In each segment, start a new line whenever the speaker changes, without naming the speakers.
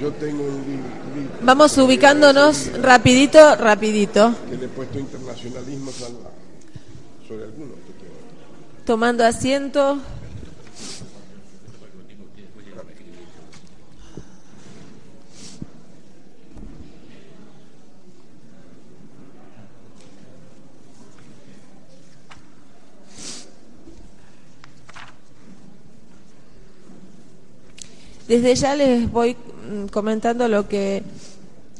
Yo tengo un libro.
Vamos ubicándonos rapidito, rapidito.
Que le he puesto internacionalismo. Sobre algunos
Tomando asiento. Desde ya les voy mm, comentando lo que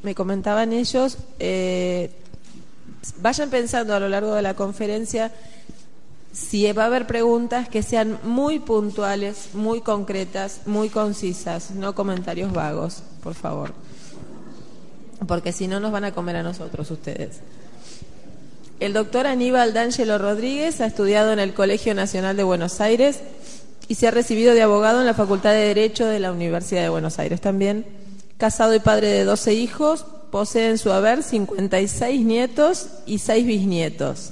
me comentaban ellos. Eh, vayan pensando a lo largo de la conferencia si va a haber preguntas que sean muy puntuales, muy concretas, muy concisas, no comentarios vagos, por favor. Porque si no nos van a comer a nosotros ustedes. El doctor Aníbal D'Angelo Rodríguez ha estudiado en el Colegio Nacional de Buenos Aires y se ha recibido de abogado en la Facultad de Derecho de la Universidad de Buenos Aires también. Casado y padre de 12 hijos, posee en su haber 56 nietos y 6 bisnietos.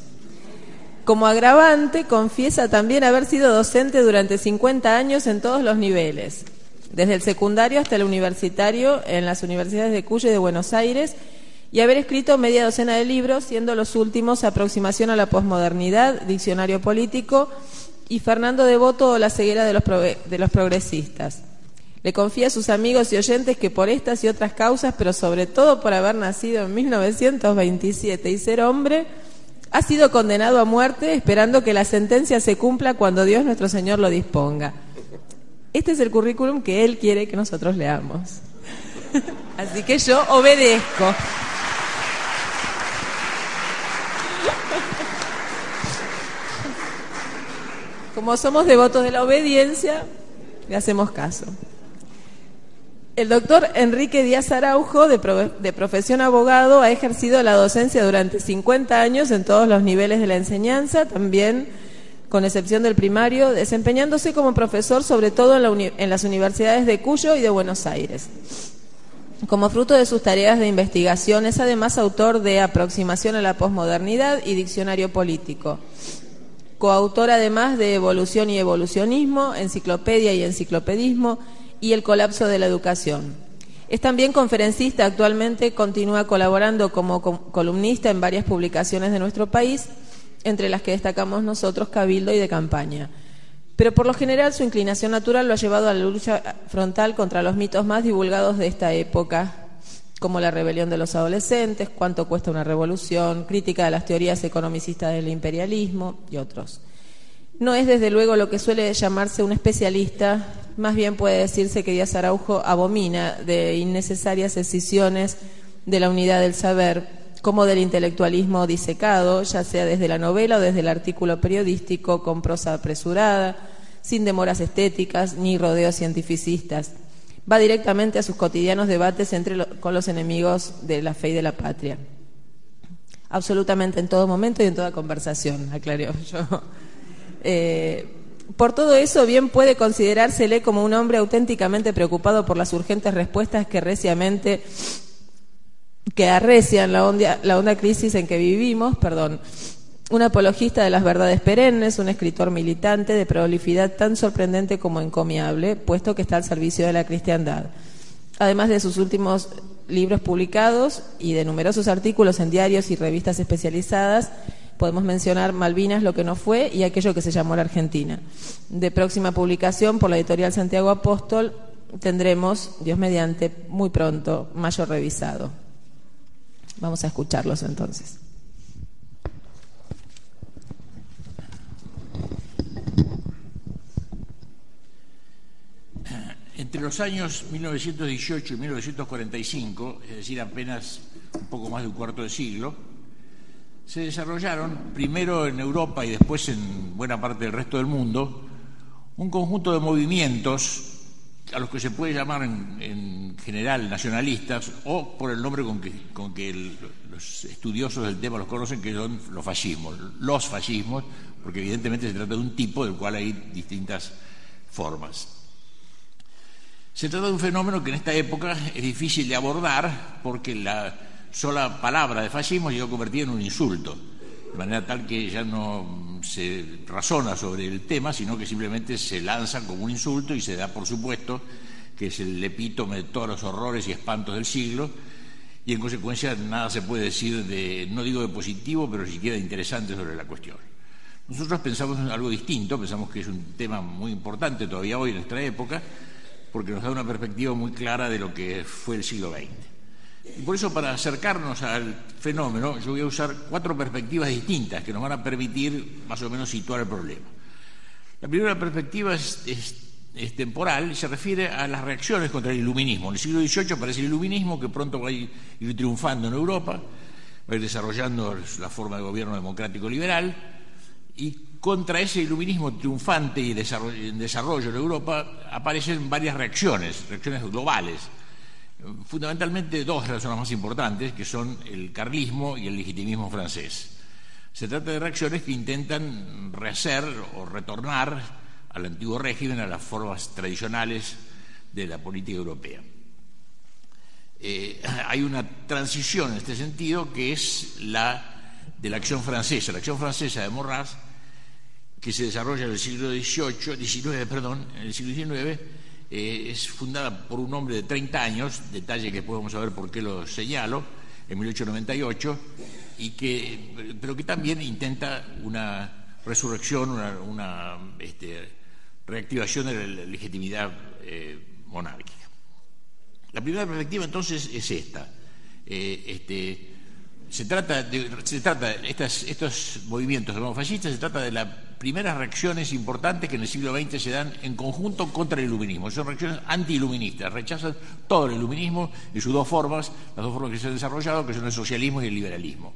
Como agravante, confiesa también haber sido docente durante 50 años en todos los niveles, desde el secundario hasta el universitario en las universidades de Cuyo y de Buenos Aires, y haber escrito media docena de libros, siendo los últimos Aproximación a la posmodernidad, Diccionario político, y Fernando Devoto La ceguera de los, de los progresistas. Le confía a sus amigos y oyentes que por estas y otras causas, pero sobre todo por haber nacido en 1927 y ser hombre, ha sido condenado a muerte esperando que la sentencia se cumpla cuando Dios nuestro Señor lo disponga. Este es el currículum que Él quiere que nosotros leamos. Así que yo obedezco. Como somos devotos de la obediencia, le hacemos caso. El doctor Enrique Díaz Araujo, de, profesión abogado, ha ejercido la docencia durante 50 años en todos los niveles de la enseñanza, también con excepción del primario, desempeñándose como profesor sobre todo en, en las universidades de Cuyo y de Buenos Aires. Como fruto de sus tareas de investigación, es además autor de Aproximación a la Posmodernidad y Diccionario Político coautor además de Evolución y Evolucionismo, Enciclopedia y Enciclopedismo y El colapso de la educación. Es también conferencista, actualmente continúa colaborando como columnista en varias publicaciones de nuestro país, entre las que destacamos nosotros Cabildo y de Campaña. Pero por lo general su inclinación natural lo ha llevado a la lucha frontal contra los mitos más divulgados de esta época, como la rebelión de los adolescentes, cuánto cuesta una revolución, crítica de las teorías economicistas del imperialismo y otros. No es desde luego lo que suele llamarse un especialista, más bien puede decirse que Díaz Araujo abomina de innecesarias escisiones de la unidad del saber, como del intelectualismo disecado, ya sea desde la novela o desde el artículo periodístico con prosa apresurada, sin demoras estéticas ni rodeos cientificistas va directamente a sus cotidianos debates entre con los enemigos de la fe y de la patria. Absolutamente en todo momento y en toda conversación, aclaró yo. Eh, por todo eso, bien puede considerársele como un hombre auténticamente preocupado por las urgentes respuestas que reciamente que arrecian la onda, la onda crisis en que vivimos, perdón, un apologista de las verdades perennes, un escritor militante de prolificidad tan sorprendente como encomiable, puesto que está al servicio de la cristiandad. Además de sus últimos libros publicados y de numerosos artículos en diarios y revistas especializadas, podemos mencionar Malvinas, lo que no fue, y aquello que se llamó la Argentina. De próxima publicación por la editorial Santiago Apóstol tendremos, Dios mediante, muy pronto, mayo revisado. Vamos a escucharlos entonces.
Entre los años 1918 y 1945, es decir, apenas un poco más de un cuarto de siglo, se desarrollaron, primero en Europa y después en buena parte del resto del mundo, un conjunto de movimientos a los que se puede llamar en, general nacionalistas o por el nombre con que, los estudiosos del tema los conocen, que son los fascismos, los fascismos, porque evidentemente se trata de un tipo del cual hay distintas formas. Se trata de un fenómeno que en esta época es difícil de abordar porque la sola palabra de fascismo llegó convertida en un insulto, de manera tal que ya no se razona sobre el tema, sino que simplemente se lanza como un insulto y se da por supuesto que es el epítome de todos los horrores y espantos del siglo, y en consecuencia nada se puede decir de, no digo de positivo, pero siquiera de interesante sobre la cuestión. Nosotros pensamos en algo distinto, pensamos que es un tema muy importante todavía hoy en nuestra época, porque nos da una perspectiva muy clara de lo que fue el siglo XX. Y por eso, para acercarnos al fenómeno, yo voy a usar cuatro perspectivas distintas que nos van a permitir más o menos situar el problema. La primera perspectiva es, temporal y se refiere a las reacciones contra el iluminismo. En el siglo XVIII aparece el iluminismo que pronto va a ir, triunfando en Europa, va a ir desarrollando la forma de gobierno democrático liberal y contra ese iluminismo triunfante y en desarrollo en Europa aparecen varias reacciones, reacciones globales. Fundamentalmente dos las más importantes, que son el carlismo y el legitimismo francés. Se trata de reacciones que intentan rehacer o retornar al antiguo régimen, a las formas tradicionales de la política europea. Eh, hay una transición en este sentido que es la de la acción francesa. La acción francesa de Morras, que se desarrolla en el siglo XVIII, XIX, perdón, en el siglo XIX, eh, es fundada por un hombre de 30 años, detalle que después vamos a ver por qué lo señalo, en 1898, y que, pero que también intenta una resurrección, una, este, reactivación de la legitimidad eh, monárquica. La primera perspectiva entonces es esta. Eh, este, se trata de, se trata estos movimientos fascistas se trata de las primeras reacciones importantes que en el siglo XX se dan en conjunto contra el iluminismo. Son reacciones anti-iluministas, rechazan todo el iluminismo y sus dos formas, las dos formas que se han desarrollado, que son el socialismo y el liberalismo.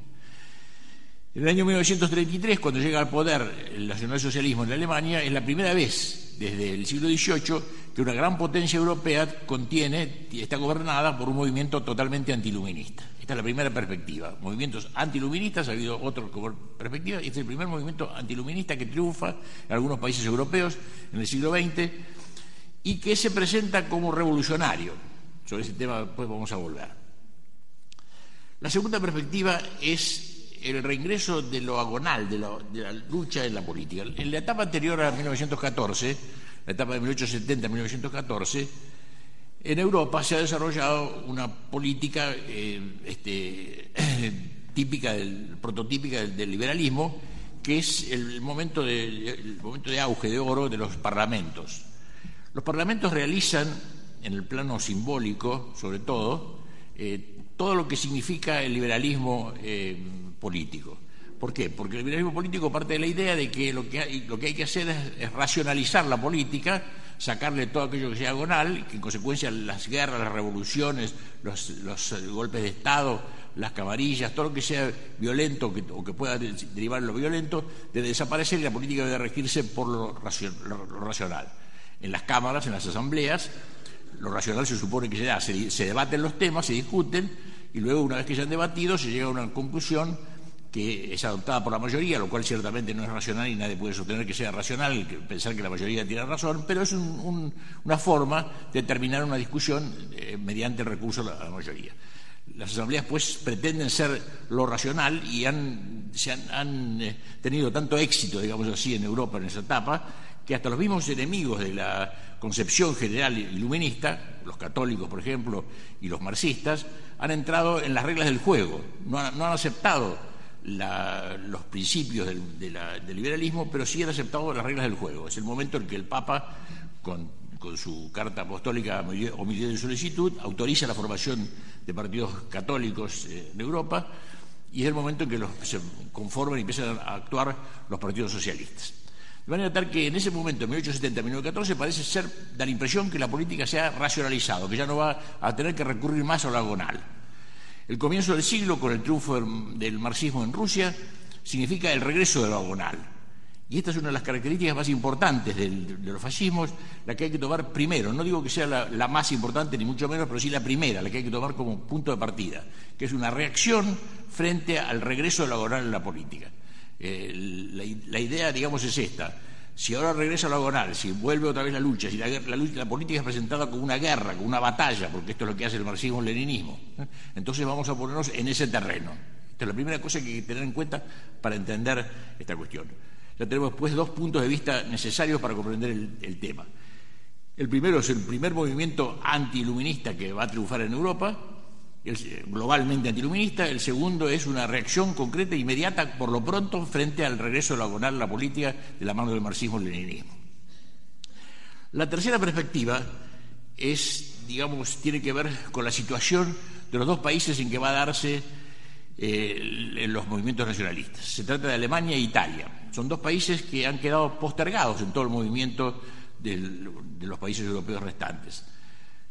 En el año 1933, cuando llega al poder el nacionalsocialismo en Alemania, es la primera vez desde el siglo XVIII que una gran potencia europea contiene y está gobernada por un movimiento totalmente antiluminista. Esta es la primera perspectiva. Movimientos antiluministas, ha habido otros perspectiva, y este es el primer movimiento antiluminista que triunfa en algunos países europeos en el siglo XX y que se presenta como revolucionario. Sobre ese tema después vamos a volver. La segunda perspectiva es el reingreso de lo agonal, de, la lucha en la política. En la etapa anterior a 1914, la etapa de 1870-1914, en Europa se ha desarrollado una política eh, este, típica del, prototípica del, liberalismo, que es el momento, de, momento de auge, de oro de los parlamentos. Los parlamentos realizan, en el plano simbólico sobre todo, eh, todo lo que significa el liberalismo eh, político. ¿Por qué? Porque el liberalismo político parte de la idea de que lo que hay, lo que, hay que hacer es, racionalizar la política, sacarle todo aquello que sea agonal, que en consecuencia las guerras, las revoluciones, los, golpes de Estado, las camarillas, todo lo que sea violento o que pueda derivar lo violento, debe desaparecer y la política debe regirse por lo, racional. En las cámaras, en las asambleas, lo racional se supone que se da, se debaten los temas, se discuten, y luego, una vez que se han debatido, se llega a una conclusión que es adoptada por la mayoría, lo cual ciertamente no es racional y nadie puede sostener que sea racional, pensar que la mayoría tiene razón, pero es una forma de terminar una discusión eh, mediante el recurso a la, mayoría. Las asambleas, pues, pretenden ser lo racional y han, se han, eh, tenido tanto éxito, digamos así, en Europa en esa etapa, que hasta los mismos enemigos de la concepción general iluminista, los católicos, por ejemplo, y los marxistas, han entrado en las reglas del juego, no han, aceptado los principios del, liberalismo, pero sí han aceptado las reglas del juego. Es el momento en que el Papa, con, su carta apostólica o de solicitud, autoriza la formación de partidos católicos eh, en Europa y es el momento en que se conforman y empiezan a actuar los partidos socialistas. De manera tal que en ese momento, en 1870-1914, parece ser, da la impresión que la política se ha racionalizado, que ya no va a tener que recurrir más a lo agonal. El comienzo del siglo, con el triunfo del marxismo en Rusia, significa el regreso de lo agonal. Y esta es una de las características más importantes de los fascismos, la que hay que tomar primero. No digo que sea la, más importante, ni mucho menos, pero sí la primera, la que hay que tomar como punto de partida, que es una reacción frente al regreso de lo agonal en la política. Eh, la, idea, digamos, es esta. Si ahora regresa a lo agonal, si vuelve otra vez la lucha, si la, la, política es presentada como una guerra, como una batalla, porque esto es lo que hace el marxismo-leninismo, ¿eh? entonces vamos a ponernos en ese terreno. Esta es la primera cosa que hay que tener en cuenta para entender esta cuestión. Ya tenemos pues dos puntos de vista necesarios para comprender el, tema. El primero es el primer movimiento antiluminista que va a triunfar en Europa, globalmente antiluminista. El segundo es una reacción concreta e inmediata, por lo pronto, frente al regreso de la la política de la mano del marxismo-leninismo. La tercera perspectiva es, digamos, tiene que ver con la situación de los dos países en que va a darse eh, los movimientos nacionalistas. Se trata de Alemania e Italia. Son dos países que han quedado postergados en todo el movimiento de los países europeos restantes.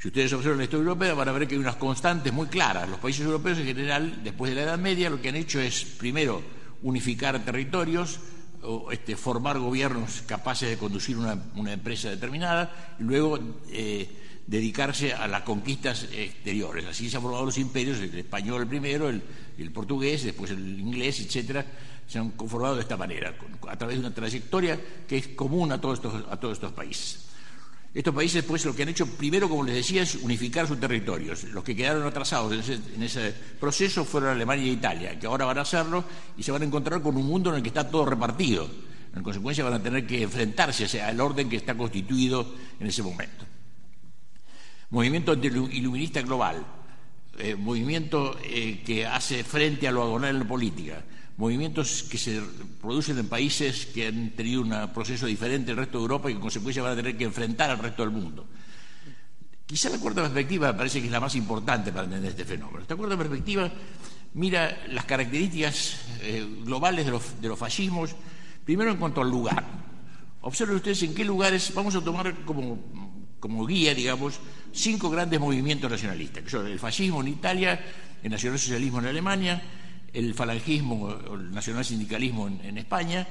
Si ustedes observan la historia europea van a ver que hay unas constantes muy claras. Los países europeos en general, después de la Edad Media, lo que han hecho es, primero, unificar territorios, o, este, formar gobiernos capaces de conducir una, empresa determinada, y luego eh, dedicarse a las conquistas exteriores. Así se han formado los imperios, el español primero, el, el portugués, después el inglés, etcétera, se han conformado de esta manera, a través de una trayectoria que es común a todos estos, a todos estos países. Estos países, pues, lo que han hecho primero, como les decía, es unificar sus territorios. Los que quedaron atrasados en ese, proceso fueron Alemania e Italia, que ahora van a hacerlo y se van a encontrar con un mundo en el que está todo repartido. En consecuencia, van a tener que enfrentarse al orden que está constituido en ese momento. Movimiento iluminista global, eh, movimiento eh, que hace frente a lo agonal en la política, movimientos que se producen en países que han tenido un proceso diferente del resto de Europa y que en consecuencia van a tener que enfrentar al resto del mundo. Quizá la cuarta perspectiva me parece que es la más importante para entender este fenómeno. Esta cuarta perspectiva mira las características eh, globales de los, fascismos, primero en cuanto al lugar. Observen ustedes en qué lugares, vamos a tomar como como guía, digamos, cinco grandes movimientos nacionalistas, que son el fascismo en Italia, el nacionalsocialismo en Alemania, el falangismo o el nacionalsindicalismo en, en España,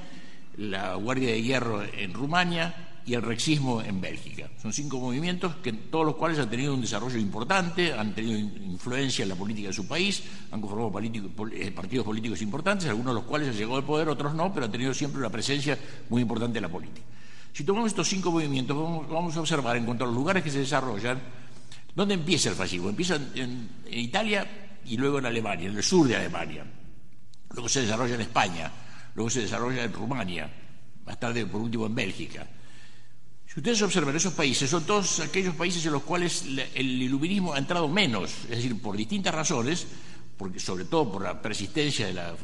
la Guardia de Hierro en Rumania y el rexismo en Bélgica. Son cinco movimientos que todos los cuales han tenido un desarrollo importante, han tenido influencia en la política de su país, han conformado eh, partidos políticos importantes, algunos de los cuales han llegado al poder, otros no, pero han tenido siempre una presencia muy importante en la política. Si tomamos estos cinco movimientos, vamos, a observar en cuanto a los lugares que se desarrollan, ¿dónde empieza el fascismo? Empieza en, Italia y luego en Alemania, en el sur de Alemania. Luego se desarrolla en España, luego se desarrolla en Rumania, más tarde, por último, en Bélgica. Si ustedes observan esos países, son todos aquellos países en los cuales el iluminismo ha entrado menos, es decir, por distintas razones, porque sobre todo por la persistencia de la,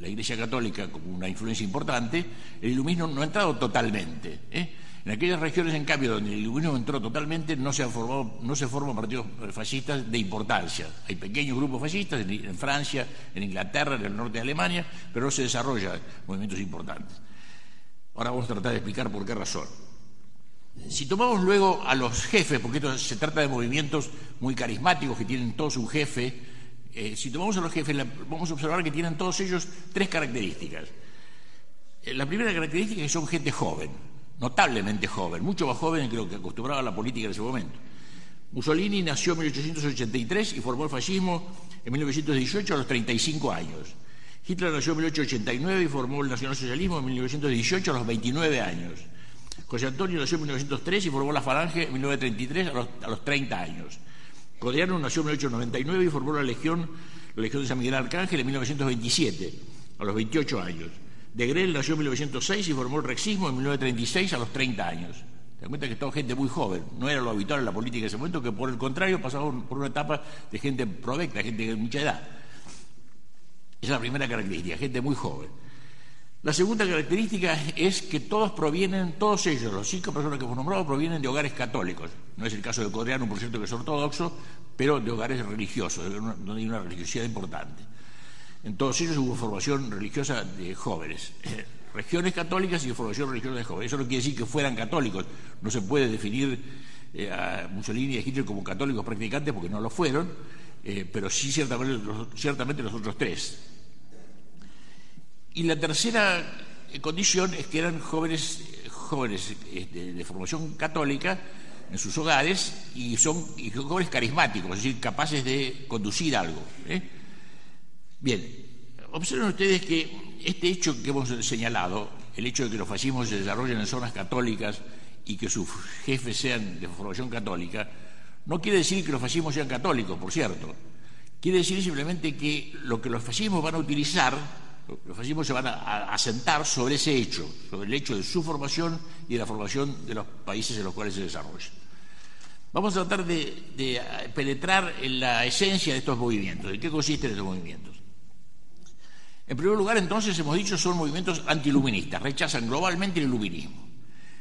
la Iglesia Católica como una influencia importante, el iluminismo no ha entrado totalmente. ¿eh? En aquellas regiones, en cambio, donde el iluminismo entró totalmente, no se, han formado, no se forman partidos fascistas de importancia. Hay pequeños grupos fascistas en, Francia, en Inglaterra, en el norte de Alemania, pero no se desarrollan movimientos importantes. Ahora vamos a tratar de explicar por qué razón. Si tomamos luego a los jefes, porque esto se trata de movimientos muy carismáticos que tienen todos un jefe, eh, si tomamos a los jefes, vamos a observar que tienen todos ellos tres características. Eh, la primera característica es que son gente joven, notablemente joven, mucho más joven que lo que acostumbraba la política en ese momento. Mussolini nació en 1883 y formó el fascismo en 1918 a los 35 años. Hitler nació en 1889 y formó el nacionalsocialismo en 1918 a los 29 años. José Antonio nació en 1903 y formó la Falange en 1933 a los, a los 30 años. Codiano nació en 1899 y formó la Legión, la Legión de San Miguel Arcángel en 1927, a los 28 años. De Grel nació en 1906 y formó el Rexismo en 1936 a los 30 años. Te das cuenta que estaba gente muy joven, no era lo habitual en la política en ese momento, que por el contrario pasaba por una etapa de gente provecta, gente de mucha edad. Esa es la primera característica, gente muy joven. La segunda característica es que todos provienen, todos ellos, los cinco personas que hemos nombrado, provienen de hogares católicos. No es el caso de Codreano, por cierto, que es ortodoxo, pero de hogares religiosos, donde hay una religiosidad importante. En todos ellos hubo formación religiosa de jóvenes, eh, regiones católicas y formación religiosa de jóvenes. Eso no quiere decir que fueran católicos. No se puede definir eh, a Mussolini y a Hitler como católicos practicantes porque no lo fueron, eh, pero sí ciertamente los otros tres. Y la tercera condición es que eran jóvenes, jóvenes de, formación católica en sus hogares y son jóvenes carismáticos, es decir, capaces de conducir algo. Bien, observen ustedes que este hecho que hemos señalado, el hecho de que los fascismos se desarrollen en zonas católicas y que sus jefes sean de formación católica, no quiere decir que los fascismos sean católicos, por cierto. Quiere decir simplemente que lo que los fascismos van a utilizar Los fascismos se van a, sentar sobre ese hecho, sobre el hecho de su formación y de la formación de los países en los cuales se desarrolla. Vamos a tratar de, penetrar en la esencia de estos movimientos. ¿En qué consisten estos movimientos? En primer lugar, entonces, hemos dicho, son movimientos antiluministas, rechazan globalmente el iluminismo.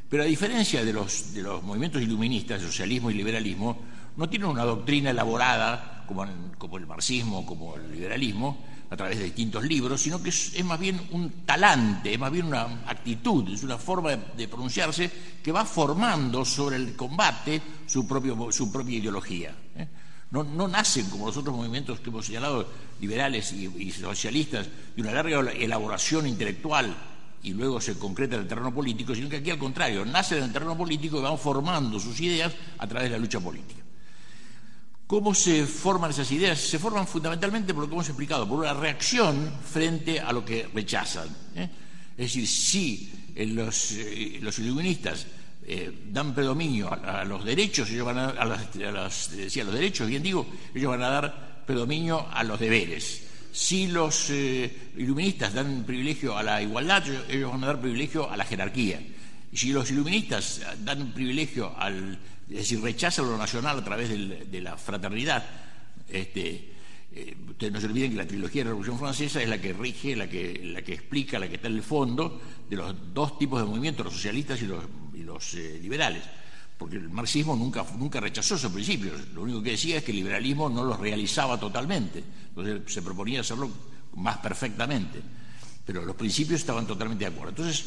Pero a diferencia de los, de los movimientos iluministas, socialismo y liberalismo, no tienen una doctrina elaborada como, como el marxismo, como el liberalismo, a través de distintos libros, sino que es, más bien un talante, es más bien una actitud, es una forma de, pronunciarse que va formando sobre el combate su, propio, su propia ideología. ¿eh? No, nacen como los otros movimientos que hemos señalado, liberales y, socialistas, de una larga elaboración intelectual y luego se concreta en el terreno político, sino que aquí al contrario, nacen en el terreno político y van formando sus ideas a través de la lucha política. ¿Cómo se forman esas ideas? Se forman fundamentalmente por lo que hemos explicado, por una reacción frente a lo que rechazan. ¿eh? Es decir, si eh, los, eh, los iluministas dan predominio a, los derechos, ellos van a, a, los, los derechos, bien digo, ellos van a dar predominio a los deberes. Si los iluministas dan privilegio a la igualdad, ellos van a dar privilegio a la jerarquía. Y si los iluministas dan privilegio al es decir, rechaza lo nacional a través de la fraternidad. Este, eh, ustedes no se olviden que la trilogía de la Revolución Francesa es la que rige, la que, la que explica, la que está en el fondo de los dos tipos de movimientos, los socialistas y los, eh, liberales. Porque el marxismo nunca, nunca rechazó esos principios. Lo único que decía es que el liberalismo no los realizaba totalmente. Entonces se proponía hacerlo más perfectamente. Pero los principios estaban totalmente de acuerdo. Entonces,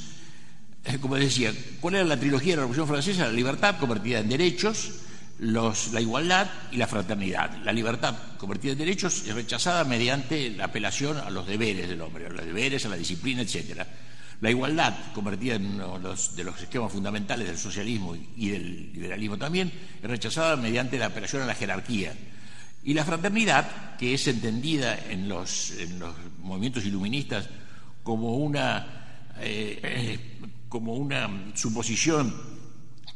eh, como decía, ¿cuál era la trilogía de la Revolución Francesa? La libertad convertida en derechos, la igualdad y la fraternidad. La libertad convertida en derechos es rechazada mediante la apelación a los deberes del hombre, a los deberes, a la disciplina, etc. La igualdad, convertida en uno de los esquemas fundamentales del socialismo y del liberalismo también, es rechazada mediante la apelación a la jerarquía. Y la fraternidad, que es entendida en los, movimientos iluministas como una eh, como una suposición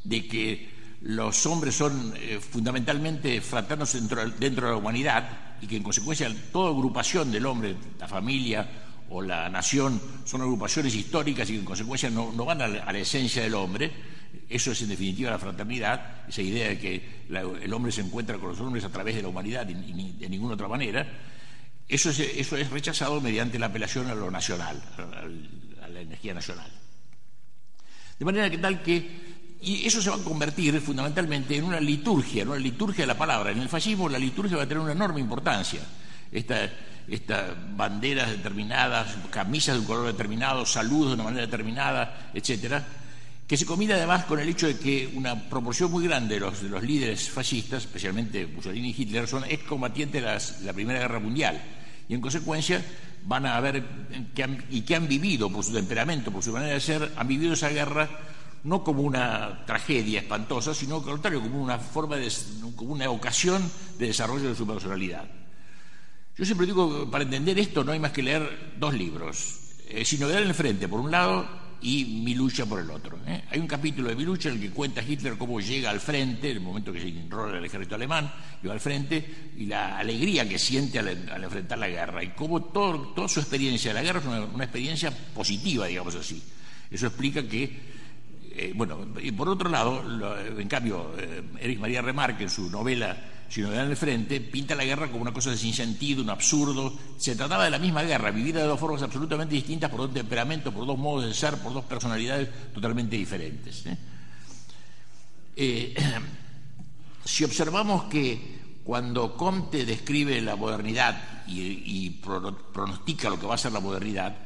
de que los hombres son eh, fundamentalmente fraternos dentro, dentro, de la humanidad y que en consecuencia toda agrupación del hombre, la familia o la nación son agrupaciones históricas y que en consecuencia no, van a la, esencia del hombre, eso es en definitiva la fraternidad, esa idea de que el hombre se encuentra con los hombres a través de la humanidad y, de ninguna otra manera, eso es, eso es rechazado mediante la apelación a lo nacional, a la energía nacional. De manera que tal que y eso se va a convertir fundamentalmente en una liturgia, en una liturgia de la palabra. En el fascismo la liturgia va a tener una enorme importancia. Estas banderas determinadas, camisas de un color determinado, saludos de una manera determinada, etcétera, que se combina además con el hecho de que una proporción muy grande de los, de los líderes fascistas, especialmente Mussolini y Hitler, son excombatientes de la Primera Guerra Mundial. Y en consecuencia van a ver y que han vivido por su temperamento, por su manera de ser, han vivido esa guerra no como una tragedia espantosa, sino al contrario, como una forma de, como una ocasión de desarrollo de su personalidad. Yo siempre digo, para entender esto no hay más que leer dos libros, eh, Sino en el frente, por un lado, y Mi lucha por el otro. ¿eh? Hay un capítulo de Mi lucha en el que cuenta Hitler cómo llega al frente, en el momento que se enrola el ejército alemán, llega al frente, y la alegría que siente al, enfrentar la guerra, y cómo toda su experiencia de la guerra es una, experiencia positiva, digamos así. Eso explica que, eh, bueno, y por otro lado, en cambio, eh, Eric María Remarque en su novela sino en el frente, pinta la guerra como una cosa sin sentido, un absurdo. Se trataba de la misma guerra, vivida de dos formas absolutamente distintas, por dos temperamentos, por dos modos de ser, por dos personalidades totalmente diferentes. ¿eh? Eh, si observamos que cuando Comte describe la modernidad y, pronostica lo que va a ser la modernidad,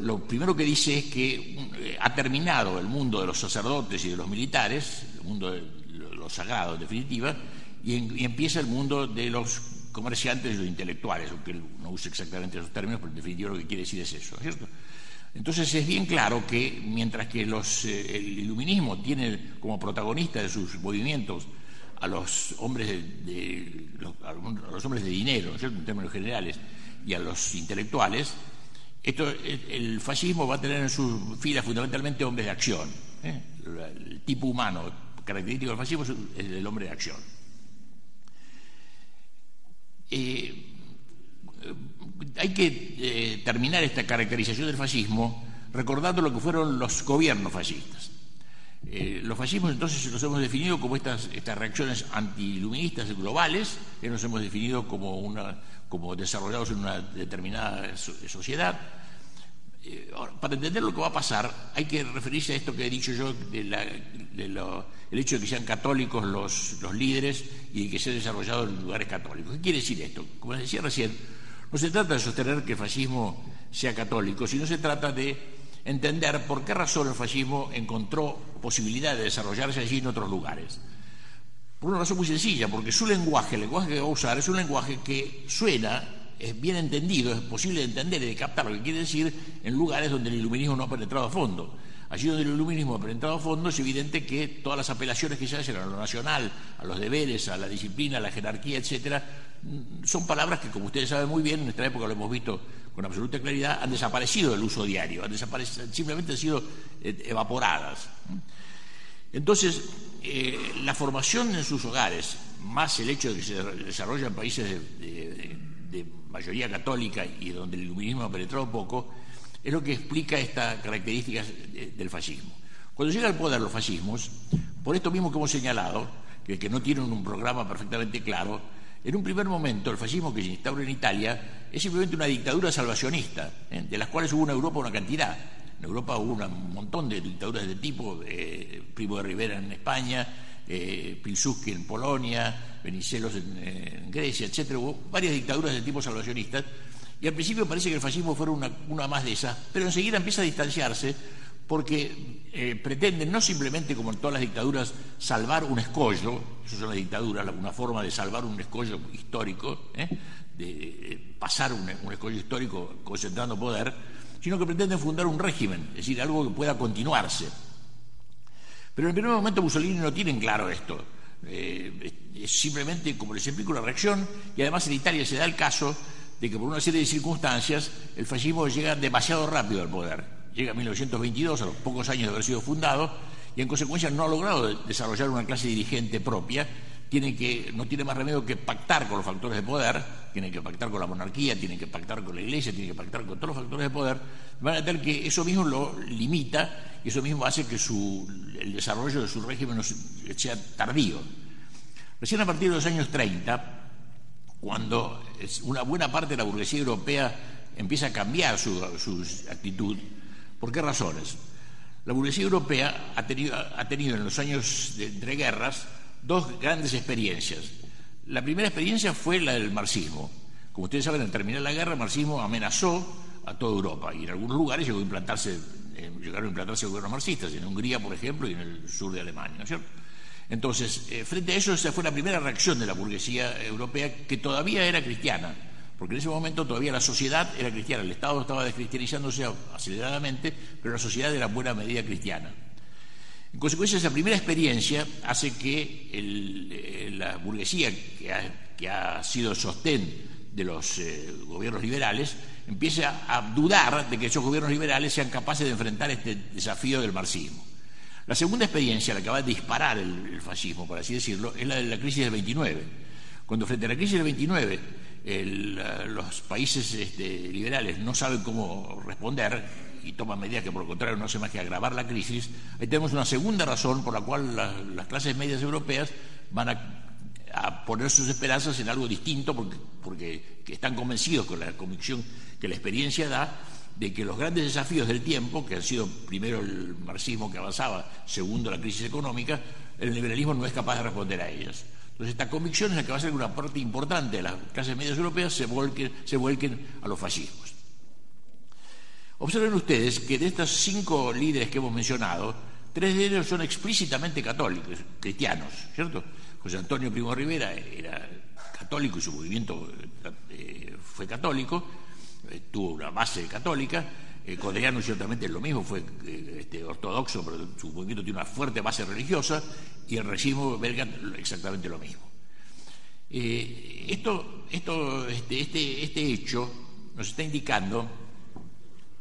lo primero que dice es que eh, ha terminado el mundo de los sacerdotes y de los militares, el mundo de lo sagrado en definitiva, y, empieza el mundo de los comerciantes y los intelectuales, aunque él no use exactamente esos términos, pero en definitiva lo que quiere decir es eso, ¿cierto? Entonces es bien claro que mientras que eh, el iluminismo tiene como protagonista de sus movimientos a los hombres de, los, hombres de dinero, ¿cierto? en términos generales, y a los intelectuales, esto, el fascismo va a tener en sus filas fundamentalmente hombres de acción. ¿eh? El tipo humano característico del fascismo es el hombre de acción. Eh, hay que eh, terminar esta caracterización del fascismo recordando lo que fueron los gobiernos fascistas. Eh, los fascismos entonces los hemos definido como estas, estas reacciones antiluministas globales, que nos hemos definido como, una, como desarrollados en una determinada sociedad. Eh, para entender lo que va a pasar, hay que referirse a esto que he dicho yo, de el hecho de que sean católicos los, líderes y que se ha desarrollado en lugares católicos. ¿Qué quiere decir esto? Como les decía recién, no se trata de sostener que el fascismo sea católico, sino se trata de entender por qué razón el fascismo encontró posibilidad de desarrollarse allí en otros lugares. Por una razón muy sencilla, porque su lenguaje, el lenguaje que va a usar, es un lenguaje que suena, es bien entendido, es posible de entender y de captar lo que quiere decir en lugares donde el iluminismo no ha penetrado a fondo. Allí donde el iluminismo ha penetrado a fondo es evidente que todas las apelaciones que se hacen a lo nacional, a los deberes, a la disciplina, a la jerarquía, etcétera, son palabras que, como ustedes saben muy bien, en nuestra época lo hemos visto con absoluta claridad, han desaparecido del uso diario, han desaparecido, simplemente han sido eh, evaporadas. Entonces, eh, la formación en sus hogares, más el hecho de que se desarrolla en países de, mayoría católica y donde el iluminismo ha penetrado poco, es lo que explica estas características del fascismo. Cuando llega al poder los fascismos, por esto mismo que hemos señalado, que, no tienen un programa perfectamente claro, en un primer momento, el fascismo que se instaura en Italia es simplemente una dictadura salvacionista, ¿eh? de las cuales hubo en Europa una cantidad. En Europa hubo un montón de dictaduras de tipo, eh, Primo de Rivera en España, eh, Pilsudski en Polonia, Venizelos en, Grecia, etc. Hubo varias dictaduras de tipo salvacionista. Y al principio parece que el fascismo fuera una, una más de esas, pero enseguida empieza a distanciarse porque eh, pretenden no simplemente, como en todas las dictaduras, salvar un escollo, eso son las dictaduras, una forma de salvar un escollo histórico, ¿eh? de pasar un, escollo histórico concentrando poder, sino que pretenden fundar un régimen, es decir, algo que pueda continuarse. Pero en el primer momento Mussolini no tiene claro esto. Eh, es simplemente, como les explico, una reacción, y además en Italia se da el caso de que por una serie de circunstancias el fascismo llega demasiado rápido al poder llega a 1922, a los pocos años de haber sido fundado, y en consecuencia no ha logrado desarrollar una clase dirigente propia, tiene que, no tiene más remedio que pactar con los factores de poder, tiene que pactar con la monarquía, tiene que pactar con la iglesia, tiene que pactar con todos los factores de poder, van a tener que eso mismo lo limita y eso mismo hace que su, el desarrollo de su régimen sea tardío. Recién a partir de los años 30, cuando una buena parte de la burguesía europea empieza a cambiar su, actitud, ¿Por qué razones? La burguesía europea ha tenido, en los años de entreguerras dos grandes experiencias. La primera experiencia fue la del marxismo. Como ustedes saben, al terminar la guerra, el marxismo amenazó a toda Europa y en algunos lugares llegó a implantarse, eh, llegaron a implantarse gobiernos marxistas, en Hungría, por ejemplo, y en el sur de Alemania, ¿no es cierto? Entonces, eh, frente a eso, esa fue la primera reacción de la burguesía europea, que todavía era cristiana, porque en ese momento todavía la sociedad era cristiana, el Estado estaba descristianizándose aceleradamente, pero la sociedad era en buena medida cristiana. En consecuencia, esa primera experiencia hace que eh, la burguesía, que ha, sido sostén de los eh, gobiernos liberales, empiece a, dudar de que esos gobiernos liberales sean capaces de enfrentar este desafío del marxismo. La segunda experiencia, la que va a disparar el, fascismo, por así decirlo, es la de la crisis del 29. Cuando frente a la crisis del 29 los países este, liberales no saben cómo responder y toman medidas que por lo contrario no hacen más que agravar la crisis, ahí tenemos una segunda razón por la cual las clases medias europeas van a, poner sus esperanzas en algo distinto porque, porque están convencidos con la convicción que la experiencia da de que los grandes desafíos del tiempo, que han sido primero el marxismo que avanzaba, segundo la crisis económica, el liberalismo no es capaz de responder a ellas. Entonces, esta convicción es la que va a hacer que una parte importante de las clases medias europeas se vuelquen a los fascismos. Observen ustedes que de estos cinco líderes que hemos mencionado, tres de ellos son explícitamente católicos, cristianos, ¿cierto? José Antonio Primo Rivera era católico y su movimiento eh, fue católico, eh, tuvo una base católica. Eh, Codreano ciertamente es lo mismo, fue este, ortodoxo, pero su movimiento tiene una fuerte base religiosa y el régimen belga exactamente lo mismo. Eh, esto, esto, este, este, este, hecho nos está indicando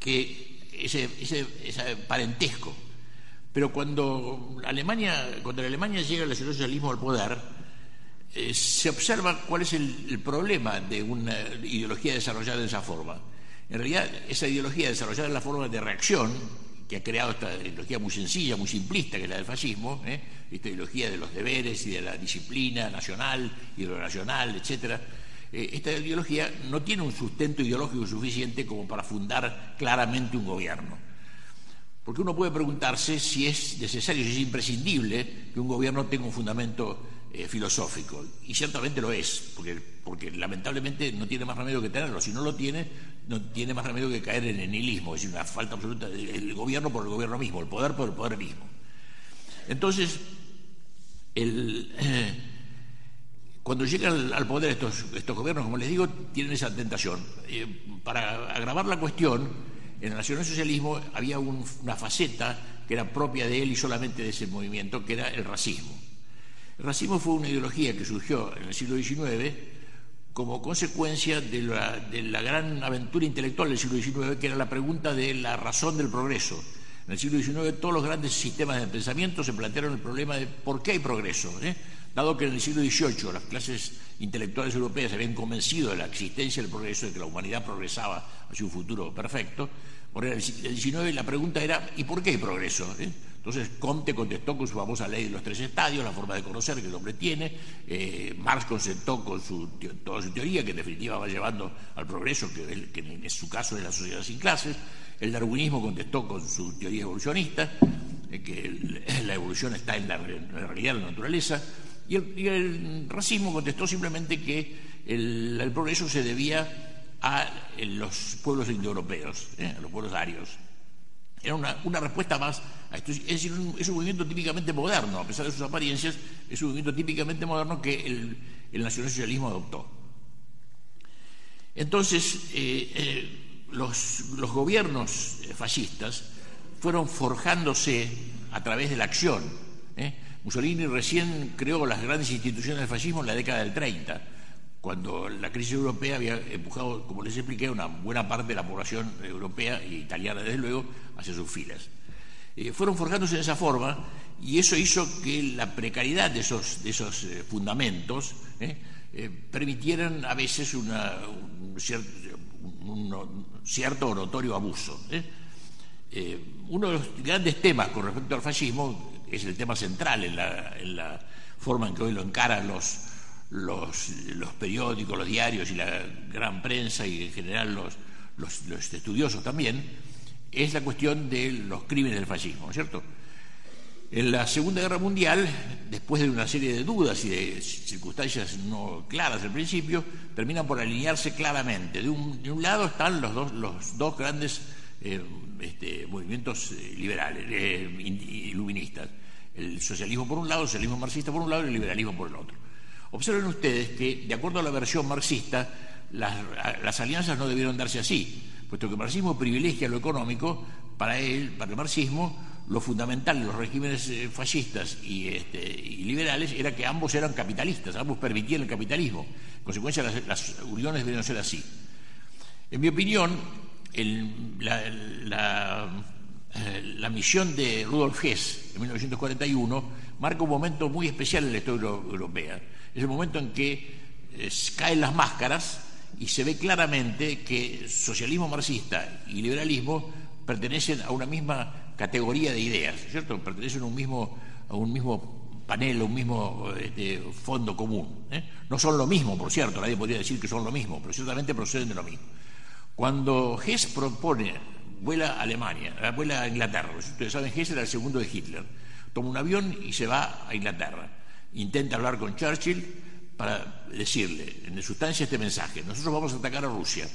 que ese, ese, parentesco, pero cuando Alemania, cuando la Alemania llega el socialismo al poder, eh, se observa cuál es el, problema de una ideología desarrollada de esa forma. En realidad, esa ideología desarrollada en la forma de reacción, que ha creado esta ideología muy sencilla, muy simplista, que es la del fascismo, ¿eh? esta ideología de los deberes y de la disciplina nacional y lo nacional, etcétera, eh, esta ideología no tiene un sustento ideológico suficiente como para fundar claramente un gobierno. Porque uno puede preguntarse si es necesario, si es imprescindible que un gobierno tenga un fundamento eh, filosófico. Y ciertamente lo es, porque, porque lamentablemente no tiene más remedio que tenerlo. Si no lo tiene, no tiene más remedio que caer en el nihilismo, es una falta absoluta del gobierno por el gobierno mismo, el poder por el poder mismo. Entonces, cuando llegan al poder estos, gobiernos, como les digo, tienen esa tentación. Eh, para agravar la cuestión, en el nacionalsocialismo había una faceta que era propia de él y solamente de ese movimiento, que era el racismo. El racismo fue una ideología que surgió en el siglo XIX como consecuencia de la, gran aventura intelectual del siglo XIX, que era la pregunta de la razón del progreso. En el siglo XIX todos los grandes sistemas de pensamiento se plantearon el problema de por qué hay progreso. ¿eh? Dado que en el siglo XVIII las clases intelectuales europeas se habían convencido de la existencia del progreso, de que la humanidad progresaba hacia un futuro perfecto, por el XIX la pregunta era ¿y por qué hay progreso? ¿eh? Entonces Comte contestó con su famosa ley de los tres estadios, la forma de conocer que el hombre tiene, eh, Marx contestó con su, toda su teoría, que en definitiva va llevando al progreso, que, en su caso es la sociedad sin clases, el darwinismo contestó con su teoría evolucionista, eh, que la evolución está en la, realidad de la naturaleza, y el, racismo contestó simplemente que el, progreso se debía a los pueblos indoeuropeos, ¿eh? a los pueblos arios. Era una, respuesta más a esto. Es decir, es un movimiento típicamente moderno, a pesar de sus apariencias, es un movimiento típicamente moderno que el, nacionalsocialismo adoptó. Entonces, eh, eh, los, gobiernos fascistas fueron forjándose a través de la acción. ¿eh? Mussolini recién creó las grandes instituciones del fascismo en la década del 30 cuando la crisis europea había empujado, como les expliqué, una buena parte de la población europea e italiana, desde luego, hacia sus filas. Eh, fueron forjándose de esa forma y eso hizo que la precariedad de esos, esos eh, fundamentos eh, permitieran a veces un, cierto, un, notorio abuso. uno de los grandes temas con respecto al fascismo es el tema central en la, en la forma en que hoy lo encaran los los, periódicos, los diarios y la gran prensa y en general los, los, estudiosos también, es la cuestión de los crímenes del fascismo, ¿no es cierto? En la Segunda Guerra Mundial, después de una serie de dudas y de circunstancias no claras al principio, terminan por alinearse claramente. De un, de un lado están los dos, los dos grandes eh, este, movimientos eh, liberales, eh, iluministas. El socialismo por un lado, el socialismo marxista por un lado y el liberalismo por el otro. Observen ustedes que, de acuerdo a la versión marxista, las, alianzas no debieron darse así, puesto que el marxismo privilegia lo económico, para él, para el marxismo, lo fundamental de los regímenes eh, fascistas este, y, liberales era que ambos eran capitalistas, ambos permitían el capitalismo. En consecuencia, las, uniones debieron ser así. En mi opinión, la, la, misión de Rudolf Hess en 1941 marca un momento muy especial en la historia europea es el momento en que caen las máscaras y se ve claramente que socialismo marxista y liberalismo pertenecen a una misma categoría de ideas, ¿cierto? Pertenecen a un mismo, a un mismo panel, a un mismo este, fondo común. ¿eh? No son lo mismo, por cierto, nadie podría decir que son lo mismo, pero ciertamente proceden de lo mismo. Cuando Hess propone, vuela a Alemania, eh, vuela a Inglaterra, ustedes saben, Hess era el segundo de Hitler, toma un avión y se va a Inglaterra intenta hablar con Churchill para decirle, en sustancia, este mensaje. Nosotros vamos a atacar a Rusia.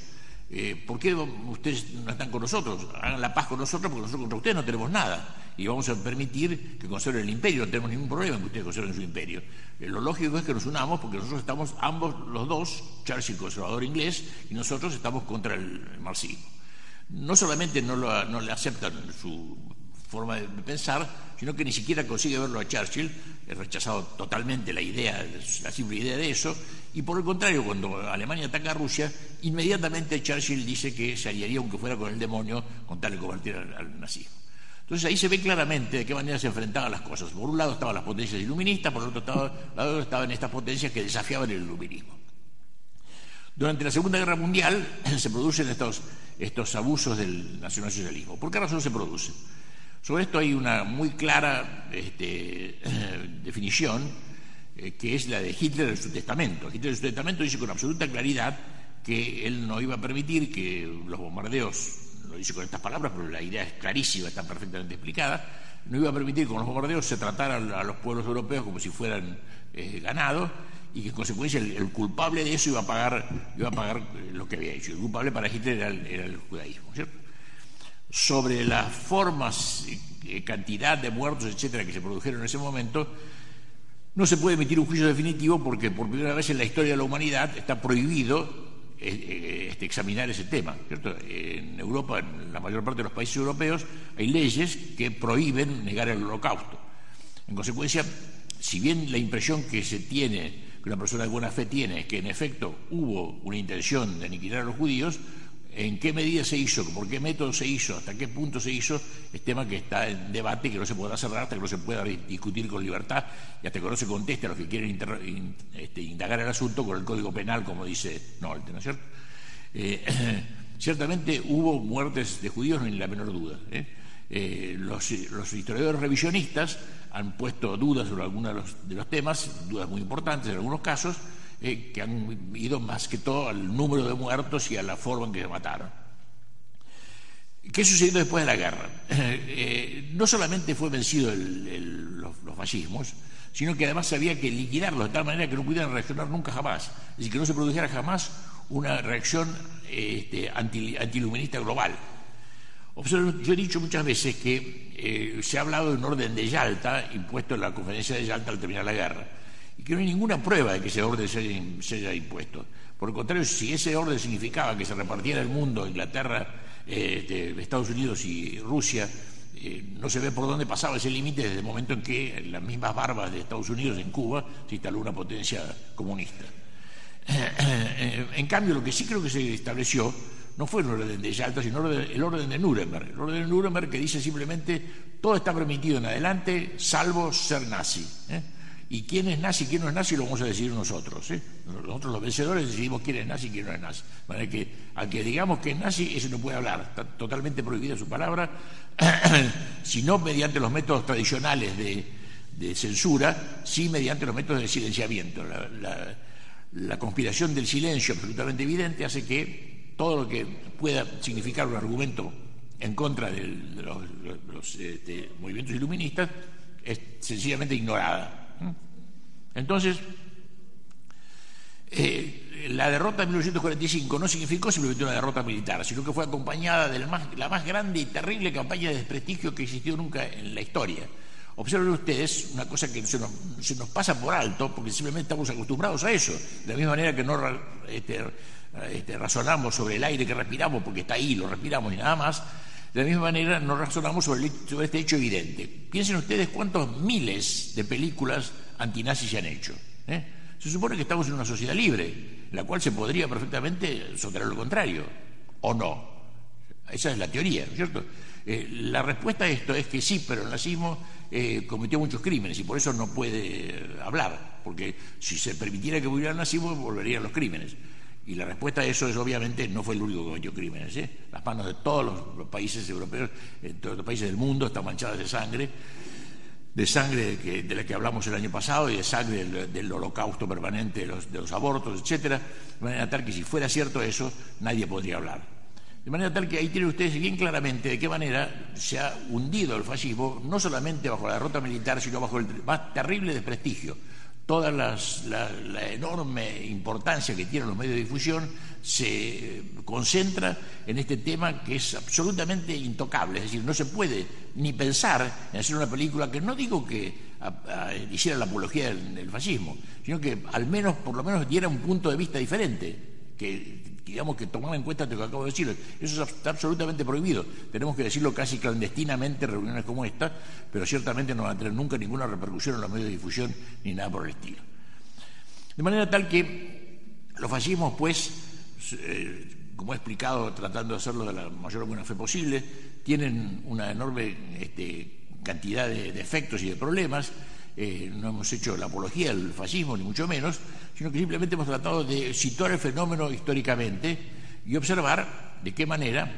Eh, ¿Por qué ustedes no están con nosotros? Hagan la paz con nosotros porque nosotros contra ustedes no tenemos nada. Y vamos a permitir que conserven el imperio. No tenemos ningún problema en que ustedes conserven su imperio. Eh, lo lógico es que nos unamos porque nosotros estamos ambos, los dos, Churchill conservador inglés, y nosotros estamos contra el marxismo. No solamente no, no le aceptan su forma de pensar, sino que ni siquiera consigue verlo a Churchill, he rechazado totalmente la idea, la simple idea de eso, y por el contrario, cuando Alemania ataca a Rusia, inmediatamente Churchill dice que se aliaría aunque fuera con el demonio con tal de convertir al, nazismo. Entonces ahí se ve claramente de qué manera se enfrentaban las cosas. Por un lado estaban las potencias iluministas, por otro lado estaban estas potencias que desafiaban el iluminismo. Durante la Segunda Guerra Mundial se producen estos, estos abusos del nacionalsocialismo. ¿Por qué razón se producen? Sobre esto hay una muy clara este, definición, eh, que es la de Hitler en su testamento. Hitler en su testamento dice con absoluta claridad que él no iba a permitir que los bombardeos, lo dice con estas palabras, pero la idea es clarísima, está perfectamente explicada, no iba a permitir que con los bombardeos se trataran a los pueblos europeos como si fueran eh, ganados y que en consecuencia el, culpable de eso iba a pagar, iba a pagar eh, lo que había hecho. El culpable para Hitler era el, judaísmo. Sobre las formas, eh, cantidad de muertos, etcétera, que se produjeron en ese momento, no se puede emitir un juicio definitivo porque por primera vez en la historia de la humanidad está prohibido eh, este, examinar ese tema. ¿cierto? En Europa, en la mayor parte de los países europeos, hay leyes que prohíben negar el holocausto. En consecuencia, si bien la impresión que se tiene, que una persona de buena fe tiene, que en efecto hubo una intención de aniquilar a los judíos, en qué medida se hizo, por qué método se hizo, hasta qué punto se hizo, es tema que está en debate que no se podrá cerrar hasta que no se pueda discutir con libertad y hasta que no se conteste a los que quieren este, indagar el asunto con el Código Penal, como dice Nolte, ¿no es cierto? Eh, ciertamente hubo muertes de judíos, no hay la menor duda. ¿eh? Eh, los, historiadores revisionistas han puesto dudas sobre algunos de los temas, dudas muy importantes en algunos casos, eh, que han ido más que todo al número de muertos y a la forma en que se mataron. ¿Qué sucedió después de la guerra? Eh, no solamente fue vencido los, fascismos, sino que además había que liquidarlos de tal manera que no pudieran reaccionar nunca jamás, es decir, que no se produjera jamás una reacción este, antiluminista global. Yo he dicho muchas veces que eh, se ha hablado de un orden de Yalta impuesto en la conferencia de Yalta al terminar la guerra y que no hay ninguna prueba de que ese orden se haya, impuesto. Por el contrario, si ese orden significaba que se repartiera el mundo, Inglaterra, eh, Estados Unidos y Rusia, eh, no se ve por dónde pasaba ese límite desde el momento en que las mismas barbas de Estados Unidos en Cuba se instaló una potencia comunista. en cambio, lo que sí creo que se estableció no fue el orden de Yalta, sino el orden de Nuremberg. El orden de Nuremberg que dice simplemente todo está permitido en adelante salvo ser nazi. ¿eh? Y quién es nazi quién no es nazi lo vamos a decidir nosotros. ¿eh? Nosotros los vencedores decidimos quién es nazi quién no es nazi. Para que al que digamos que es nazi, ese no puede hablar. Está totalmente prohibida su palabra, sino mediante los métodos tradicionales de, censura, sí mediante los métodos de silenciamiento. La, conspiración del silencio absolutamente evidente hace que todo lo que pueda significar un argumento en contra de los, este, movimientos iluministas es sencillamente ignorada. Entonces, eh, la derrota de 1945 no significó simplemente una derrota militar, sino que fue acompañada de la más, grande y terrible campaña de desprestigio que existió nunca en la historia. Observen ustedes una cosa que se nos, pasa por alto, porque simplemente estamos acostumbrados a eso, de la misma manera que no este, este, razonamos sobre el aire que respiramos, porque está ahí, lo respiramos y nada más, de la misma manera no razonamos sobre, este hecho evidente. Piensen ustedes cuántos miles de películas antinazis se han hecho. ¿eh? Se supone que estamos en una sociedad libre, la cual se podría perfectamente sostener lo contrario, o no. Esa es la teoría, ¿no es cierto? Eh, la respuesta a esto es que sí, pero el nazismo eh, cometió muchos crímenes y por eso no puede hablar, porque si se permitiera que volviera el nazismo, volverían los crímenes. Y la respuesta a eso es obviamente no fue el único que cometió crímenes. ¿eh? Las manos de todos los, países europeos, de todos los países del mundo están manchadas de sangre, de sangre de la que hablamos el año pasado y de sangre del, holocausto permanente de los, abortos, etcétera, de manera tal que si fuera cierto eso, nadie podría hablar. De manera tal que ahí tienen ustedes bien claramente de qué manera se ha hundido el fascismo, no solamente bajo la derrota militar, sino bajo el más terrible desprestigio toda la, enorme importancia que tienen los medios de difusión se concentra en este tema que es absolutamente intocable. Es decir, no se puede ni pensar en hacer una película que no digo que hiciera la apología del, fascismo, sino que al menos, por lo menos, diera un punto de vista diferente, digamos que tomar en cuenta lo que acabo de decir. Eso está absolutamente prohibido. Tenemos que decirlo casi clandestinamente en reuniones como esta, pero ciertamente no va a tener nunca ninguna repercusión en los medios de difusión ni nada por el estilo. De manera tal que los fascismos, pues, eh, como he explicado, tratando de hacerlo de la mayor buena fe posible, tienen una enorme este, cantidad de, efectos y de problemas. Eh, no hemos hecho la apología del fascismo, ni mucho menos, sino que simplemente hemos tratado de situar el fenómeno históricamente y observar de qué manera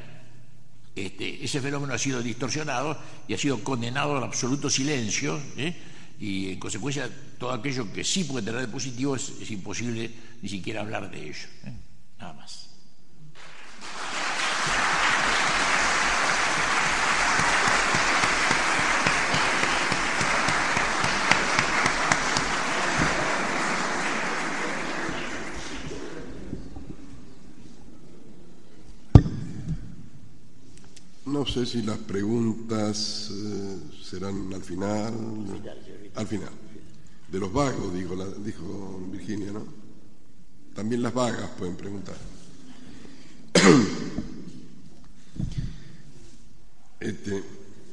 este, ese fenómeno ha sido distorsionado y ha sido condenado al absoluto silencio, ¿eh? y en consecuencia todo aquello que sí puede tener de positivo es, imposible ni siquiera hablar de ello. ¿eh? Nada más.
No sé si las preguntas eh, serán al final. Al final. De los vagos, dijo, Virginia, ¿no? También las vagas pueden preguntar. Este,